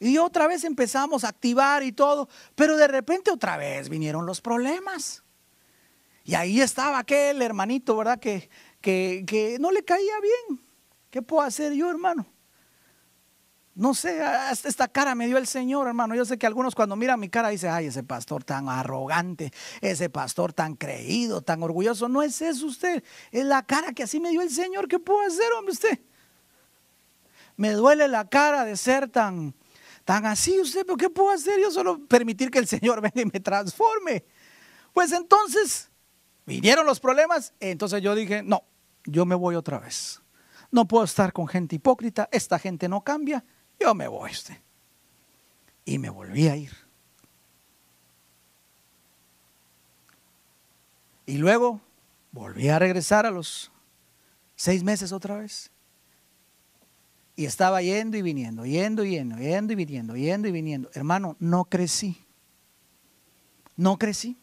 Y otra vez empezamos a activar y todo, pero de repente otra vez vinieron los problemas. Y ahí estaba aquel hermanito, ¿verdad? Que, que, que no le caía bien. ¿Qué puedo hacer yo, hermano? No sé, esta cara me dio el Señor, hermano. Yo sé que algunos cuando miran mi cara dicen, ay, ese pastor tan arrogante, ese pastor tan creído, tan orgulloso. No es eso usted, es la cara que así me dio el Señor. ¿Qué puedo hacer, hombre, usted? Me duele la cara de ser tan, tan así usted, pero ¿qué puedo hacer? Yo solo permitir que el Señor venga y me transforme. Pues entonces, vinieron los problemas, entonces yo dije, no, yo me voy otra vez. No puedo estar con gente hipócrita, esta gente no cambia, yo me voy usted. Y me volví a ir. Y luego volví a regresar a los seis meses otra vez. Y estaba yendo y viniendo, yendo y yendo, yendo y viniendo, yendo y viniendo. Hermano, no crecí. No crecí.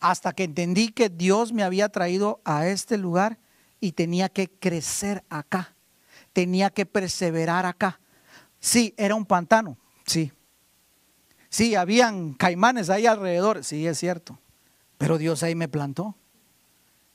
Hasta que entendí que Dios me había traído a este lugar y tenía que crecer acá, tenía que perseverar acá. Sí, era un pantano, sí. Sí, habían caimanes ahí alrededor, sí, es cierto. Pero Dios ahí me plantó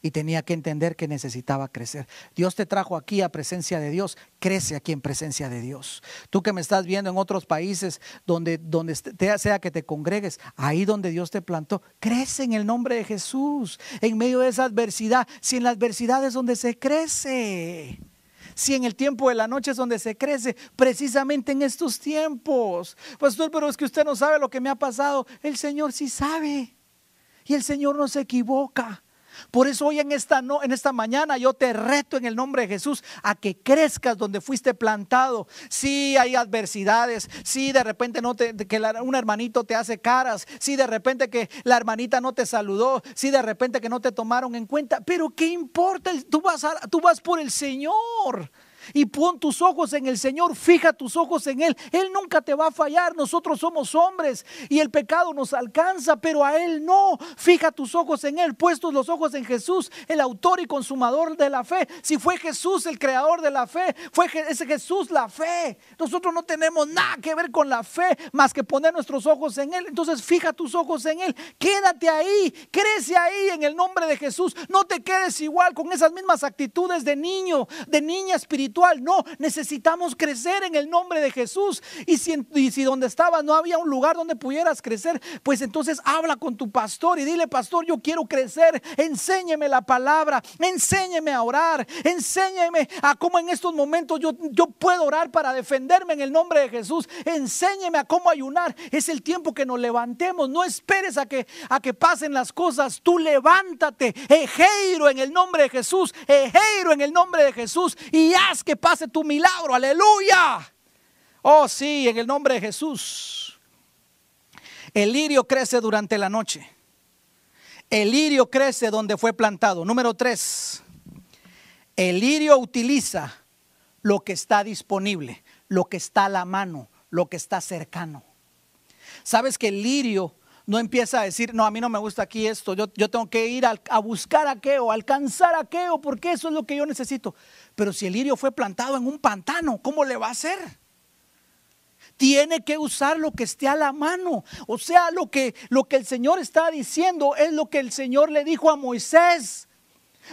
y tenía que entender que necesitaba crecer. Dios te trajo aquí a presencia de Dios, crece aquí en presencia de Dios. Tú que me estás viendo en otros países donde, donde sea que te congregues, ahí donde Dios te plantó, crece en el nombre de Jesús, en medio de esa adversidad. Si en la adversidad es donde se crece. Si en el tiempo de la noche es donde se crece, precisamente en estos tiempos. Pastor, pero es que usted no sabe lo que me ha pasado. El Señor sí sabe. Y el Señor no se equivoca. Por eso hoy en esta, no, en esta mañana yo te reto en el nombre de Jesús a que crezcas donde fuiste plantado. Si hay adversidades, si de repente no te, que un hermanito te hace caras, si de repente que la hermanita no te saludó, si de repente que no te tomaron en cuenta, pero ¿qué importa? Tú vas, tú vas por el Señor y pon tus ojos en el Señor, fija tus ojos en Él. Él nunca te va a fallar. Nosotros somos hombres y el pecado nos alcanza, pero a Él no. Fija tus ojos en Él, puestos los ojos en Jesús, el autor y consumador de la fe. Si fue Jesús el creador de la fe, fue Jesús la fe. Nosotros no tenemos nada que ver con la fe más que poner nuestros ojos en Él. Entonces fija tus ojos en Él. Quédate ahí, crece ahí en el nombre de Jesús. No te quedes igual con esas mismas actitudes de niño, de niña espiritual no, necesitamos crecer en el nombre de Jesús. Y si, donde estabas no había un lugar donde pudieras crecer, pues entonces habla con tu pastor y dile, pastor, yo quiero crecer. Enséñeme la palabra, enséñeme a orar, enséñeme a cómo en estos momentos yo, yo puedo orar para defenderme en el nombre de Jesús. Enséñeme a cómo ayunar. Es el tiempo que nos levantemos. No esperes a que, a que pasen las cosas. Tú levántate, ejeiro en el nombre de Jesús, ejeiro en el nombre de Jesús y haz que pase tu milagro, aleluya. Oh sí, en el nombre de Jesús. El lirio crece durante la noche. El lirio crece donde fue plantado. Número tres, el lirio utiliza lo que está disponible, lo que está a la mano, lo que está cercano. Sabes que el lirio no empieza a decir, no, a mí no me gusta aquí esto, yo, yo tengo que ir a, a, buscar aquello, alcanzar aquello, porque eso es lo que yo necesito. Pero si el lirio fue plantado en un pantano, ¿cómo le va a hacer? Tiene que usar lo que esté a la mano. O sea, lo que, lo que el Señor está diciendo es lo que el Señor le dijo a Moisés.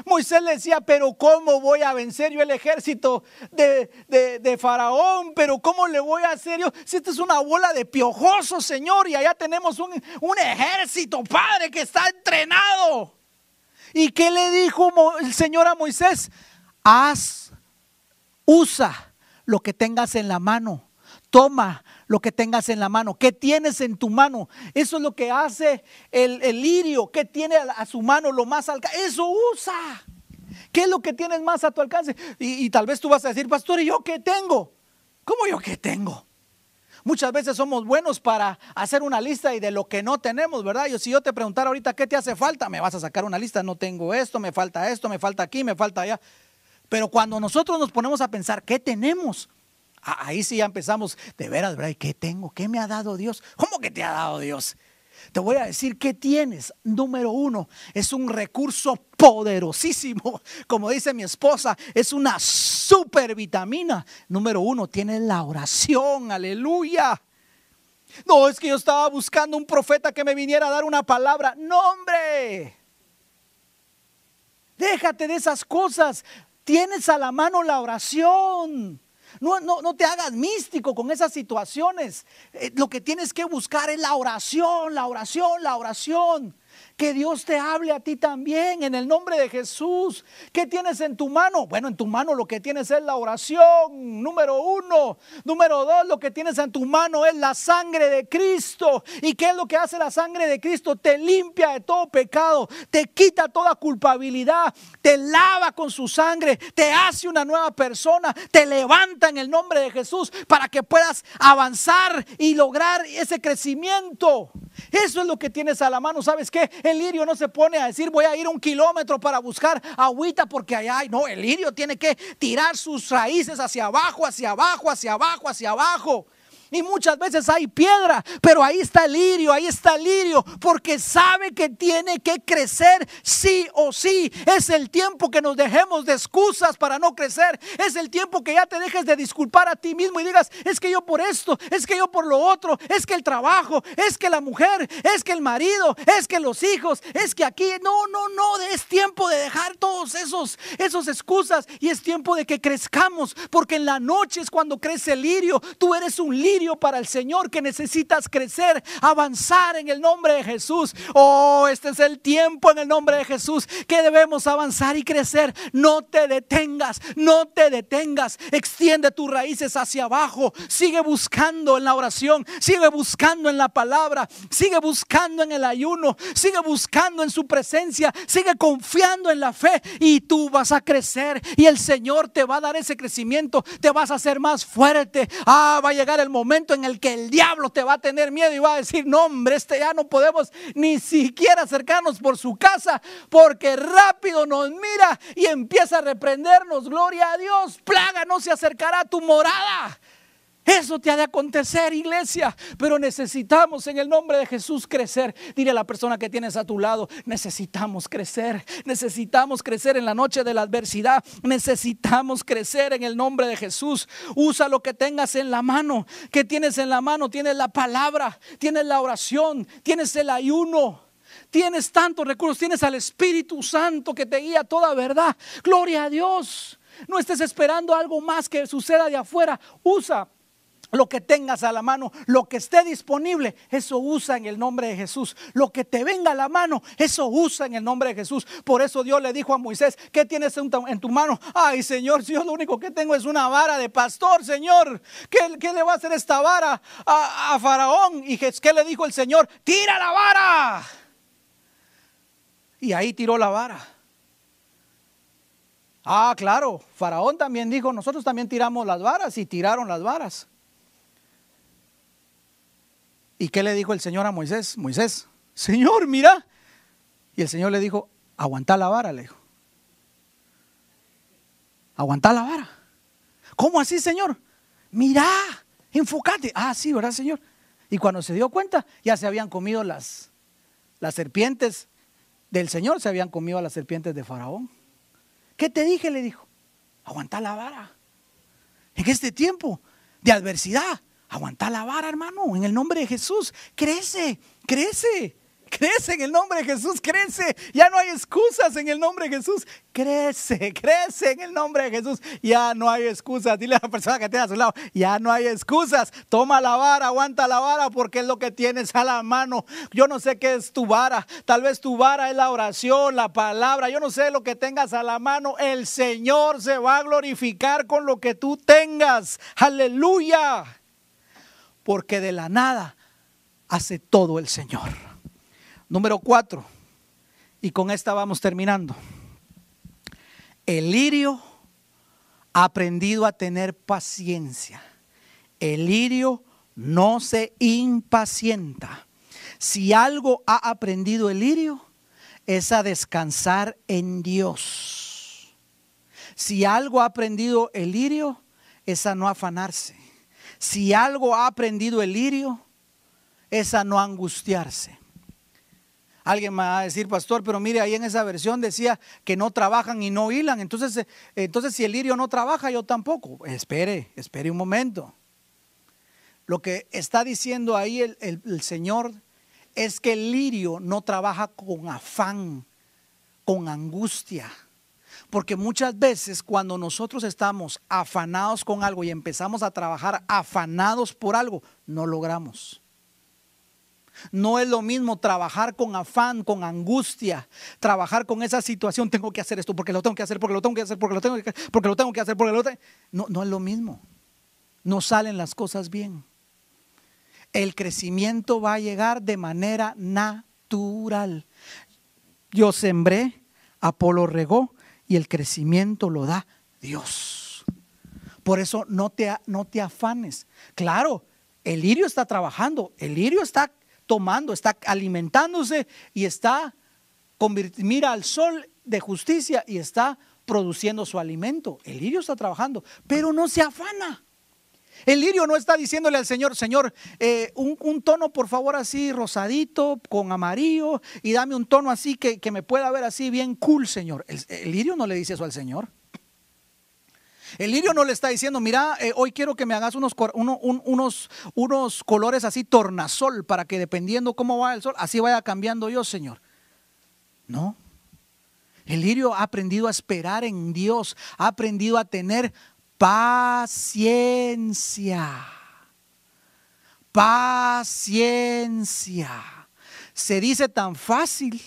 Moisés le decía, pero ¿cómo voy a vencer yo el ejército de, de, Faraón? Pero ¿cómo le voy a hacer yo? Si esta es una bola de piojoso, Señor, y allá tenemos un, un ejército, Padre, que está entrenado. ¿Y qué le dijo el Señor a Moisés? Haz, usa lo que tengas en la mano. Toma lo que tengas en la mano. ¿Qué tienes en tu mano? Eso es lo que hace el, lirio. ¿Qué tiene a, su mano lo más alcance? Eso usa. ¿Qué es lo que tienes más a tu alcance? Y, y tal vez tú vas a decir, pastor, ¿y yo qué tengo? ¿Cómo yo qué tengo? Muchas veces somos buenos para hacer una lista y de lo que no tenemos, ¿verdad? Yo, si yo te preguntara ahorita qué te hace falta, me vas a sacar una lista, no tengo esto, me falta esto, me falta aquí, me falta allá. Pero cuando nosotros nos ponemos a pensar, ¿qué tenemos? Ahí sí ya empezamos, de veras, ¿verdad? ¿Qué tengo? ¿Qué me ha dado Dios? ¿Cómo que te ha dado Dios? Te voy a decir qué tienes. Número uno, es un recurso poderosísimo. Como dice mi esposa, es una super vitamina. Número uno, tienes la oración. Aleluya. No, es que yo estaba buscando un profeta que me viniera a dar una palabra. No, hombre. Déjate de esas cosas. Tienes a la mano la oración. No, no, no te hagas místico con esas situaciones. Eh, lo que tienes que buscar es la oración, la oración, la oración. Que Dios te hable a ti también en el nombre de Jesús. ¿Qué tienes en tu mano? Bueno, en tu mano lo que tienes es la oración, número uno. Número dos, lo que tienes en tu mano es la sangre de Cristo. ¿Y qué es lo que hace la sangre de Cristo? Te limpia de todo pecado, te quita toda culpabilidad, te lava con su sangre, te hace una nueva persona, te levanta en el nombre de Jesús para que puedas avanzar y lograr ese crecimiento. Eso es lo que tienes a la mano. ¿Sabes qué? El lirio no se pone a decir voy a ir un kilómetro para buscar agüita porque allá hay. No, el lirio tiene que tirar sus raíces hacia abajo, hacia abajo, hacia abajo, hacia abajo. Y muchas veces hay piedra, pero ahí está el lirio, ahí está el lirio, porque sabe que tiene que crecer sí o sí. Es el tiempo que nos dejemos de excusas para no crecer. Es el tiempo que ya te dejes de disculpar a ti mismo y digas, es que yo por esto, es que yo por lo otro, es que el trabajo, es que la mujer, es que el marido, es que los hijos, es que aquí, no, no, no, es tiempo de dejar todos esos, esos excusas y es tiempo de que crezcamos, porque en la noche es cuando crece el lirio. Tú eres un lirio para el Señor que necesitas crecer, avanzar en el nombre de Jesús. Oh, este es el tiempo en el nombre de Jesús que debemos avanzar y crecer. No te detengas, no te detengas. Extiende tus raíces hacia abajo. Sigue buscando en la oración, sigue buscando en la palabra, sigue buscando en el ayuno, sigue buscando en su presencia, sigue confiando en la fe y tú vas a crecer y el Señor te va a dar ese crecimiento, te vas a hacer más fuerte. Ah, va a llegar el momento momento en el que el diablo te va a tener miedo y va a decir, no hombre, este ya no podemos ni siquiera acercarnos por su casa porque rápido nos mira y empieza a reprendernos. Gloria a Dios, plaga no se acercará a tu morada. Eso te ha de acontecer, iglesia. Pero necesitamos en el nombre de Jesús crecer. Dile a la persona que tienes a tu lado, necesitamos crecer. Necesitamos crecer en la noche de la adversidad. Necesitamos crecer en el nombre de Jesús. Usa lo que tengas en la mano. ¿Qué tienes en la mano? Tienes la palabra, tienes la oración, tienes el ayuno. Tienes tantos recursos, tienes al Espíritu Santo que te guía toda verdad. Gloria a Dios. No estés esperando algo más que suceda de afuera. Usa lo que tengas a la mano, lo que esté disponible, eso usa en el nombre de Jesús. Lo que te venga a la mano, eso usa en el nombre de Jesús. Por eso Dios le dijo a Moisés, ¿qué tienes en tu, mano? Ay, Señor, yo lo único que tengo es una vara de pastor, Señor. ¿Qué, le va a hacer esta vara a, Faraón? Y ¿qué le dijo el Señor? Tira la vara. Y ahí tiró la vara. Ah, claro, Faraón también dijo, nosotros también tiramos las varas y tiraron las varas. ¿Y qué le dijo el Señor a Moisés? Moisés, Señor, mira. Y el Señor le dijo, aguanta la vara, le dijo. Aguanta la vara. ¿Cómo así, Señor? Mira, enfócate. Ah, sí, ¿verdad, Señor? Y cuando se dio cuenta, ya se habían comido las, las serpientes del Señor, se habían comido a las serpientes de Faraón. ¿Qué te dije? Le dijo. Aguanta la vara. En este tiempo de adversidad, aguanta la vara, hermano. En el nombre de Jesús, crece, crece. Crece en el nombre de Jesús, crece. Ya no hay excusas en el nombre de Jesús. Crece, crece en el nombre de Jesús. Ya no hay excusas. Dile a la persona que tiene a su lado, ya no hay excusas. Toma la vara, aguanta la vara porque es lo que tienes a la mano. Yo no sé qué es tu vara. Tal vez tu vara es la oración, la palabra. Yo no sé lo que tengas a la mano. El Señor se va a glorificar con lo que tú tengas. Aleluya. Porque de la nada hace todo el Señor. Número cuatro, y con esta vamos terminando. El lirio ha aprendido a tener paciencia. El lirio no se impacienta. Si algo ha aprendido el lirio, es a descansar en Dios. Si algo ha aprendido el lirio, es a no afanarse. Si algo ha aprendido el lirio, es a no angustiarse. Alguien me va a decir, pastor, pero mire, ahí en esa versión decía que no trabajan y no hilan. Entonces, eh, entonces si el lirio no trabaja, yo tampoco. Espere, espere un momento. Lo que está diciendo ahí el, el Señor es que el lirio no trabaja con afán, con angustia. Porque muchas veces cuando nosotros estamos afanados con algo y empezamos a trabajar afanados por algo, no logramos. No es lo mismo trabajar con afán, con angustia, trabajar con esa situación, tengo que hacer esto porque lo tengo que hacer, porque lo tengo que hacer, porque lo tengo que hacer, porque lo tengo que hacer, porque lo tengo No, no es lo mismo. No salen las cosas bien. El crecimiento va a llegar de manera natural. Yo sembré, Apolo regó y el crecimiento lo da Dios. Por eso no te, no te afanes. Claro, el lirio está trabajando, el lirio está tomando, está alimentándose y está, mira al sol de justicia y está produciendo su alimento. El lirio está trabajando, pero no se afana. El lirio no está diciéndole al Señor, Señor, eh, un, tono por favor así rosadito, con amarillo, y dame un tono así que, me pueda ver así bien cool, Señor. el lirio no le dice eso al Señor. El lirio no le está diciendo, mira, eh, hoy quiero que me hagas unos, unos, unos colores así tornasol para que dependiendo cómo va el sol, así vaya cambiando yo, Señor. No. El lirio ha aprendido a esperar en Dios, ha aprendido a tener paciencia. Paciencia. Se dice tan fácil,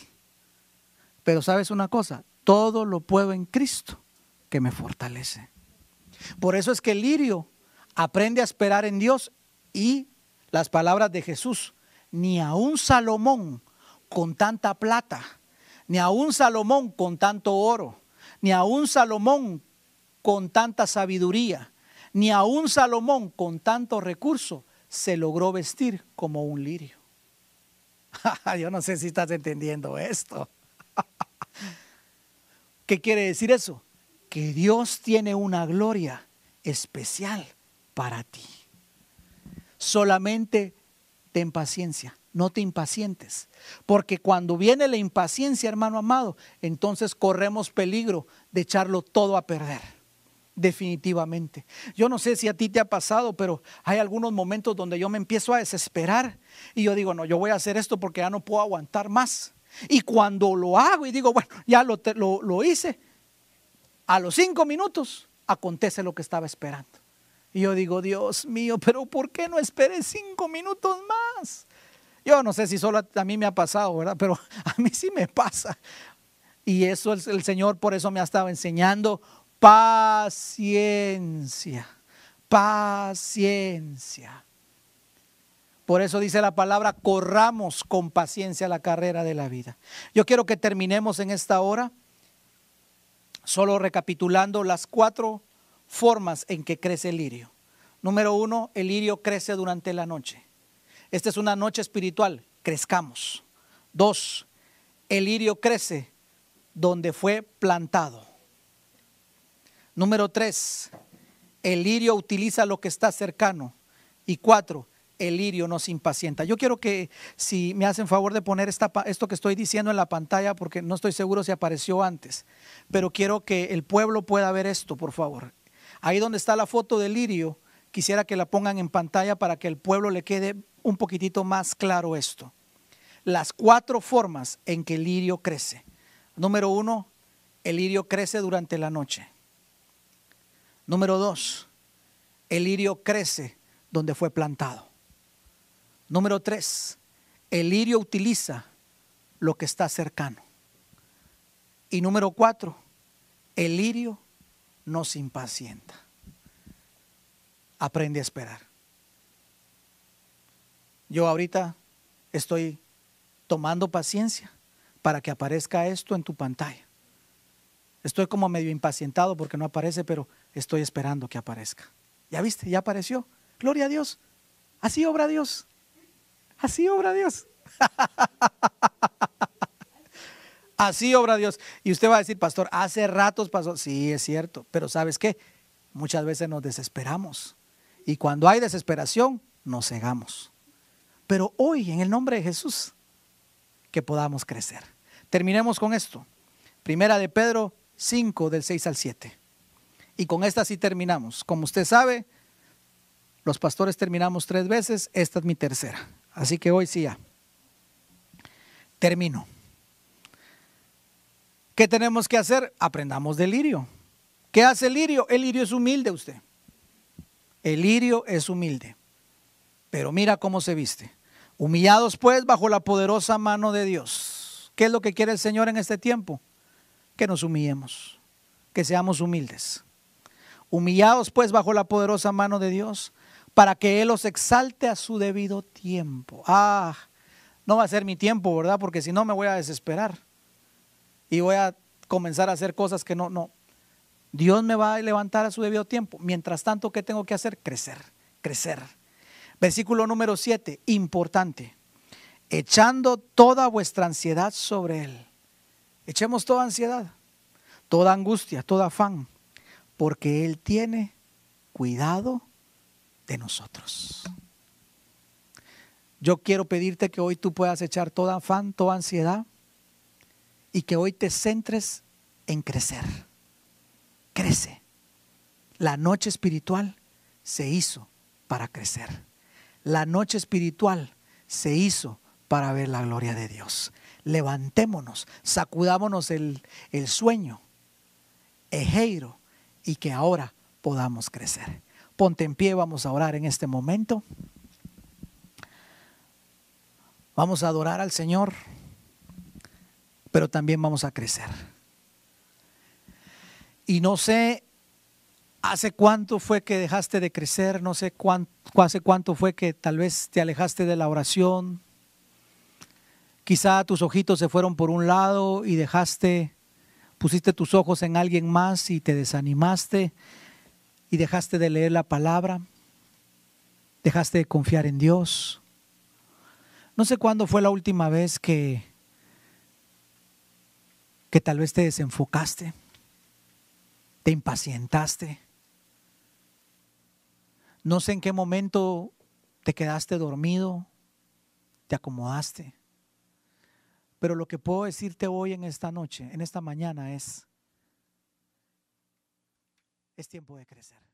pero sabes una cosa, todo lo puedo en Cristo que me fortalece. Por eso es que el lirio aprende a esperar en Dios y las palabras de Jesús, ni a un Salomón con tanta plata, ni a un Salomón con tanto oro, ni a un Salomón con tanta sabiduría, ni a un Salomón con tanto recurso se logró vestir como un lirio. Yo no sé si estás entendiendo esto. ¿Qué quiere decir eso? que Dios tiene una gloria especial para ti. Solamente ten paciencia, no te impacientes, porque cuando viene la impaciencia, hermano amado, entonces corremos peligro de echarlo todo a perder. Definitivamente. Yo no sé si a ti te ha pasado, pero hay algunos momentos donde yo me empiezo a desesperar y yo digo, no, yo voy a hacer esto porque ya no puedo aguantar más. Y cuando lo hago y digo, bueno, ya lo, lo, lo hice, a los cinco minutos acontece lo que estaba esperando. Y yo digo, Dios mío, pero ¿por qué no esperé cinco minutos más? Yo no sé si solo a mí me ha pasado, ¿verdad? Pero a mí sí me pasa. Y eso el, el Señor por eso me ha estado enseñando paciencia, paciencia. Por eso dice la palabra, corramos con paciencia la carrera de la vida. Yo quiero que terminemos en esta hora Solo recapitulando las cuatro formas en que crece el lirio. Número uno, el lirio crece durante la noche. Esta es una noche espiritual, crezcamos. Dos, el lirio crece donde fue plantado. Número tres, el lirio utiliza lo que está cercano. Y cuatro, el lirio nos impacienta. Yo quiero que si me hacen favor de poner esta, esto que estoy diciendo en la pantalla, porque no estoy seguro si apareció antes, pero quiero que el pueblo pueda ver esto, por favor. Ahí donde está la foto del lirio, quisiera que la pongan en pantalla para que el pueblo le quede un poquitito más claro esto. Las cuatro formas en que el lirio crece. Número uno, el lirio crece durante la noche. Número dos, el lirio crece donde fue plantado. Número tres, el lirio utiliza lo que está cercano. Y número cuatro, el lirio no se impacienta. Aprende a esperar. Yo ahorita estoy tomando paciencia para que aparezca esto en tu pantalla. Estoy como medio impacientado porque no aparece, pero estoy esperando que aparezca. Ya viste, ya apareció. Gloria a Dios. Así obra Dios. Así obra Dios. Así obra Dios. Y usted va a decir, pastor, hace ratos pasó. Sí, es cierto. Pero ¿sabes qué? Muchas veces nos desesperamos. Y cuando hay desesperación, nos cegamos. Pero hoy, en el nombre de Jesús, que podamos crecer. Terminemos con esto. Primera de Pedro 5, del 6 al 7. Y con esta sí terminamos. Como usted sabe, los pastores terminamos tres veces. Esta es mi tercera. Así que hoy sí ya. Termino. ¿Qué tenemos que hacer? Aprendamos del lirio. ¿Qué hace el lirio? El lirio es humilde usted. El lirio es humilde. Pero mira cómo se viste. Humillados pues bajo la poderosa mano de Dios. ¿Qué es lo que quiere el Señor en este tiempo? Que nos humillemos, que seamos humildes. Humillados pues bajo la poderosa mano de Dios para que Él los exalte a su debido tiempo. Ah, no va a ser mi tiempo, ¿verdad? Porque si no me voy a desesperar y voy a comenzar a hacer cosas que no, no. Dios me va a levantar a su debido tiempo. Mientras tanto, ¿qué tengo que hacer? Crecer, crecer. Versículo número 7, importante. Echando toda vuestra ansiedad sobre Él. Echemos toda ansiedad, toda angustia, todo afán, porque Él tiene cuidado de nosotros. Yo quiero pedirte que hoy tú puedas echar toda afán, toda ansiedad y que hoy te centres en crecer. Crece. La noche espiritual se hizo para crecer. La noche espiritual se hizo para ver la gloria de Dios. Levantémonos, sacudámonos el, el sueño, ejeiro, y que ahora podamos crecer. Ponte en pie, vamos a orar en este momento. Vamos a adorar al Señor, pero también vamos a crecer. Y no sé hace cuánto fue que dejaste de crecer, no sé cuánto, hace cuánto fue que tal vez te alejaste de la oración. Quizá tus ojitos se fueron por un lado y dejaste, pusiste tus ojos en alguien más y te desanimaste y dejaste de leer la palabra, dejaste de confiar en Dios. No sé cuándo fue la última vez que, que tal vez te desenfocaste, te impacientaste. No sé en qué momento te quedaste dormido, te acomodaste. Pero lo que puedo decirte hoy en esta noche, en esta mañana es, es tiempo de crecer.